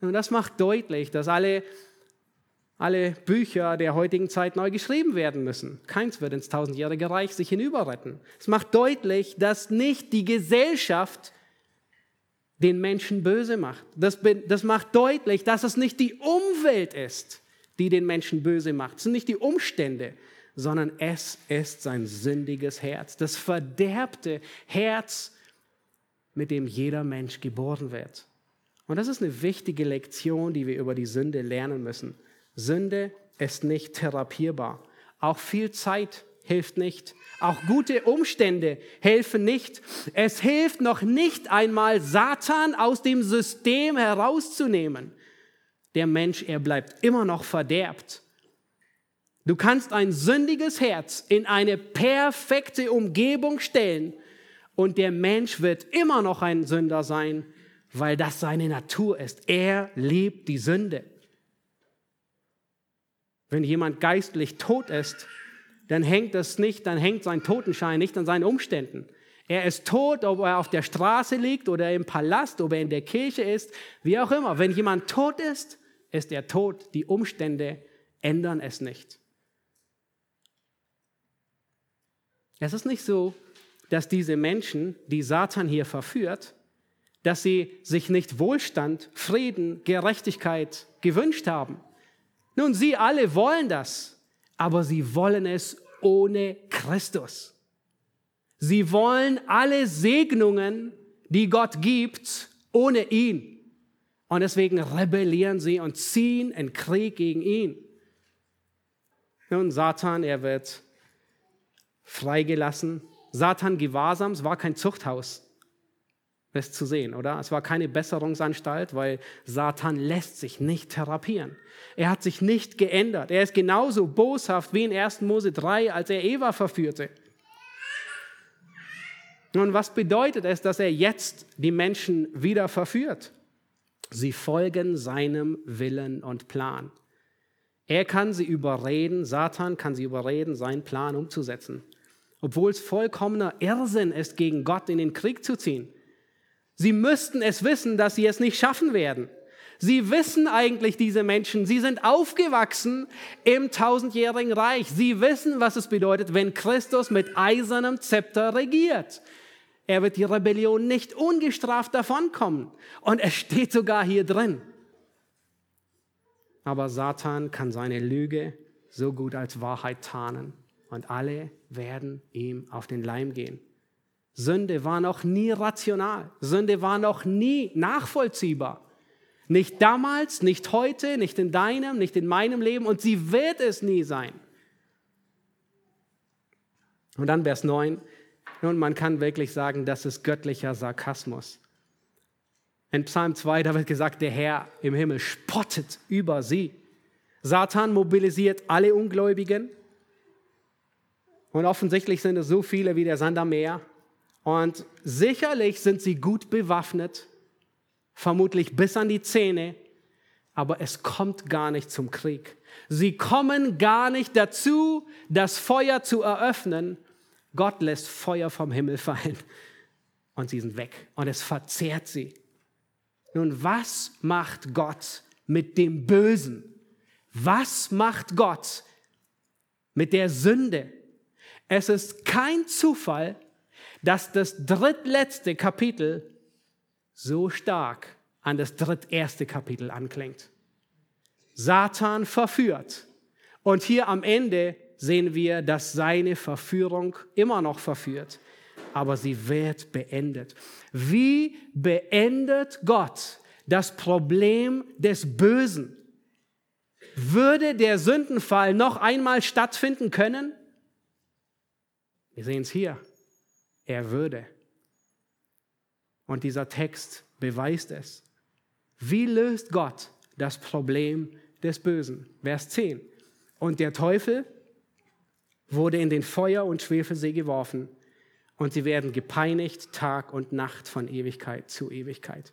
[SPEAKER 1] Und das macht deutlich, dass alle alle Bücher der heutigen Zeit neu geschrieben werden müssen. Keins wird ins tausendjährige Reich sich hinüberretten. Es macht deutlich, dass nicht die Gesellschaft den Menschen böse macht. Das, das macht deutlich, dass es nicht die Umwelt ist, die den Menschen böse macht. Es sind nicht die Umstände, sondern es ist sein sündiges Herz, das verderbte Herz, mit dem jeder Mensch geboren wird. Und das ist eine wichtige Lektion, die wir über die Sünde lernen müssen. Sünde ist nicht therapierbar. Auch viel Zeit hilft nicht. Auch gute Umstände helfen nicht. Es hilft noch nicht einmal, Satan aus dem System herauszunehmen. Der Mensch, er bleibt immer noch verderbt. Du kannst ein sündiges Herz in eine perfekte Umgebung stellen und der Mensch wird immer noch ein Sünder sein, weil das seine Natur ist. Er liebt die Sünde. Wenn jemand geistlich tot ist, dann hängt es nicht, dann hängt sein Totenschein nicht an seinen Umständen. Er ist tot, ob er auf der Straße liegt oder im Palast, ob er in der Kirche ist, wie auch immer. Wenn jemand tot ist, ist er tot. Die Umstände ändern es nicht. Es ist nicht so, dass diese Menschen, die Satan hier verführt, dass sie sich nicht Wohlstand, Frieden, Gerechtigkeit gewünscht haben. Nun, sie alle wollen das, aber sie wollen es ohne Christus. Sie wollen alle Segnungen, die Gott gibt, ohne ihn. Und deswegen rebellieren sie und ziehen in Krieg gegen ihn. Nun, Satan, er wird freigelassen. Satan Gewahrsams war kein Zuchthaus. Das zu sehen, oder? Es war keine Besserungsanstalt, weil Satan lässt sich nicht therapieren. Er hat sich nicht geändert. Er ist genauso boshaft wie in 1. Mose 3, als er Eva verführte. Nun, was bedeutet es, dass er jetzt die Menschen wieder verführt? Sie folgen seinem Willen und Plan. Er kann sie überreden, Satan kann sie überreden, seinen Plan umzusetzen. Obwohl es vollkommener Irrsinn ist, gegen Gott in den Krieg zu ziehen. Sie müssten es wissen, dass sie es nicht schaffen werden. Sie wissen eigentlich, diese Menschen, sie sind aufgewachsen im tausendjährigen Reich. Sie wissen, was es bedeutet, wenn Christus mit eisernem Zepter regiert. Er wird die Rebellion nicht ungestraft davonkommen. Und es steht sogar hier drin. Aber Satan kann seine Lüge so gut als Wahrheit tarnen. Und alle werden ihm auf den Leim gehen. Sünde war noch nie rational. Sünde war noch nie nachvollziehbar. Nicht damals, nicht heute, nicht in deinem, nicht in meinem Leben und sie wird es nie sein. Und dann Vers 9. Nun, man kann wirklich sagen, das ist göttlicher Sarkasmus. In Psalm 2, da wird gesagt, der Herr im Himmel spottet über sie. Satan mobilisiert alle Ungläubigen. Und offensichtlich sind es so viele wie der Sand am Meer. Und sicherlich sind sie gut bewaffnet, vermutlich bis an die Zähne, aber es kommt gar nicht zum Krieg. Sie kommen gar nicht dazu, das Feuer zu eröffnen. Gott lässt Feuer vom Himmel fallen und sie sind weg und es verzehrt sie. Nun, was macht Gott mit dem Bösen? Was macht Gott mit der Sünde? Es ist kein Zufall, dass das drittletzte Kapitel so stark an das dritterste Kapitel anklingt. Satan verführt. Und hier am Ende sehen wir, dass seine Verführung immer noch verführt, aber sie wird beendet. Wie beendet Gott das Problem des Bösen? Würde der Sündenfall noch einmal stattfinden können? Wir sehen es hier er würde. Und dieser Text beweist es. Wie löst Gott das Problem des Bösen? Vers 10. Und der Teufel wurde in den Feuer- und Schwefelsee geworfen und sie werden gepeinigt Tag und Nacht von Ewigkeit zu Ewigkeit.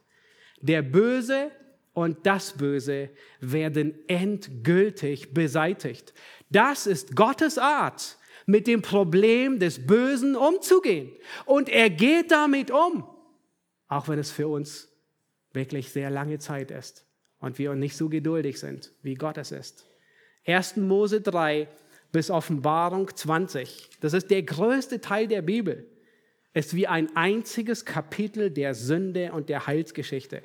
[SPEAKER 1] Der Böse und das Böse werden endgültig beseitigt. Das ist Gottes Art, mit dem Problem des Bösen umzugehen. Und er geht damit um, auch wenn es für uns wirklich sehr lange Zeit ist und wir nicht so geduldig sind, wie Gott es ist. 1. Mose 3 bis Offenbarung 20, das ist der größte Teil der Bibel, ist wie ein einziges Kapitel der Sünde und der Heilsgeschichte.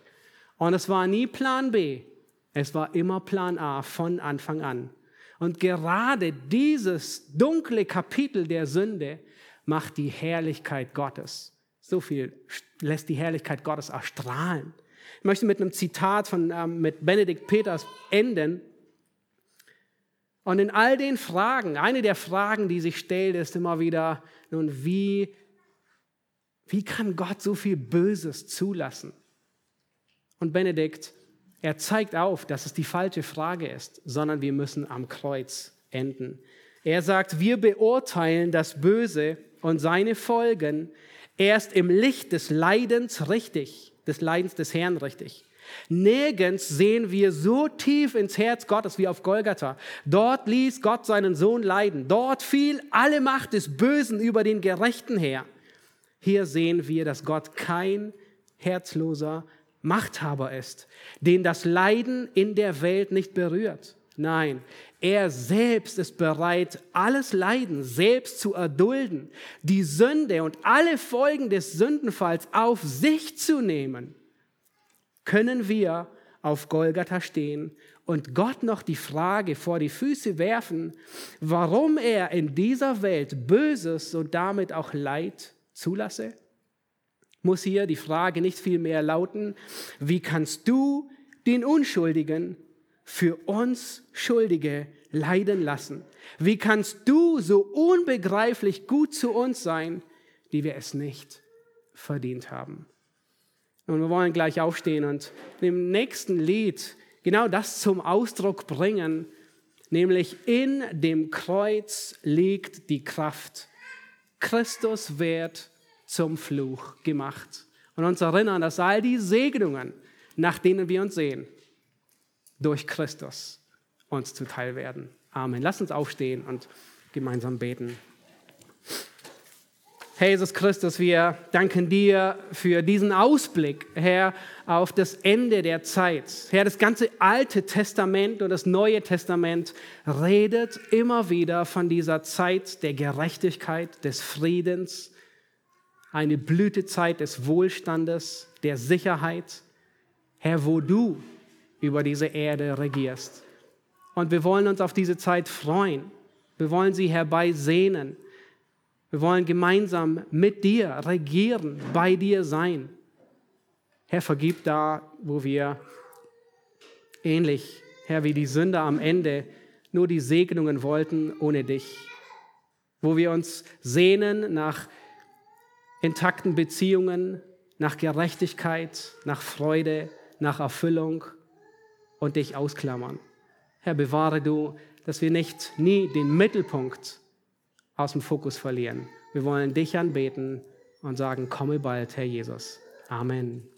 [SPEAKER 1] Und es war nie Plan B, es war immer Plan A von Anfang an. Und gerade dieses dunkle Kapitel der Sünde macht die Herrlichkeit Gottes. So viel lässt die Herrlichkeit Gottes erstrahlen. Ich möchte mit einem Zitat von ähm, mit Benedikt Peters enden. Und in all den Fragen, eine der Fragen, die sich stellt, ist immer wieder, nun, wie, wie kann Gott so viel Böses zulassen? Und Benedikt er zeigt auf, dass es die falsche Frage ist, sondern wir müssen am Kreuz enden. Er sagt, wir beurteilen das Böse und seine Folgen erst im Licht des Leidens richtig, des Leidens des Herrn richtig. Nirgends sehen wir so tief ins Herz Gottes wie auf Golgatha. Dort ließ Gott seinen Sohn leiden. Dort fiel alle Macht des Bösen über den Gerechten her. Hier sehen wir, dass Gott kein herzloser Machthaber ist, den das Leiden in der Welt nicht berührt. Nein, er selbst ist bereit, alles Leiden selbst zu erdulden, die Sünde und alle Folgen des Sündenfalls auf sich zu nehmen. Können wir auf Golgatha stehen und Gott noch die Frage vor die Füße werfen, warum er in dieser Welt Böses und damit auch Leid zulasse? Muss hier die Frage nicht viel mehr lauten, wie kannst du den Unschuldigen für uns Schuldige leiden lassen? Wie kannst du so unbegreiflich gut zu uns sein, die wir es nicht verdient haben? Und wir wollen gleich aufstehen und im nächsten Lied genau das zum Ausdruck bringen, nämlich in dem Kreuz liegt die Kraft. Christus wird zum Fluch gemacht. Und uns erinnern, dass all die Segnungen, nach denen wir uns sehen, durch Christus uns zuteil werden. Amen. Lass uns aufstehen und gemeinsam beten. Herr Jesus Christus, wir danken dir für diesen Ausblick, Herr, auf das Ende der Zeit. Herr, das ganze Alte Testament und das Neue Testament redet immer wieder von dieser Zeit der Gerechtigkeit, des Friedens, eine Blütezeit des Wohlstandes, der Sicherheit. Herr, wo du über diese Erde regierst. Und wir wollen uns auf diese Zeit freuen. Wir wollen sie herbeisehnen. Wir wollen gemeinsam mit dir regieren, bei dir sein. Herr, vergib da, wo wir ähnlich, Herr, wie die Sünder am Ende nur die Segnungen wollten ohne dich. Wo wir uns sehnen nach intakten Beziehungen, nach Gerechtigkeit, nach Freude, nach Erfüllung und dich ausklammern. Herr, bewahre du, dass wir nicht nie den Mittelpunkt aus dem Fokus verlieren. Wir wollen dich anbeten und sagen, komme bald, Herr Jesus. Amen.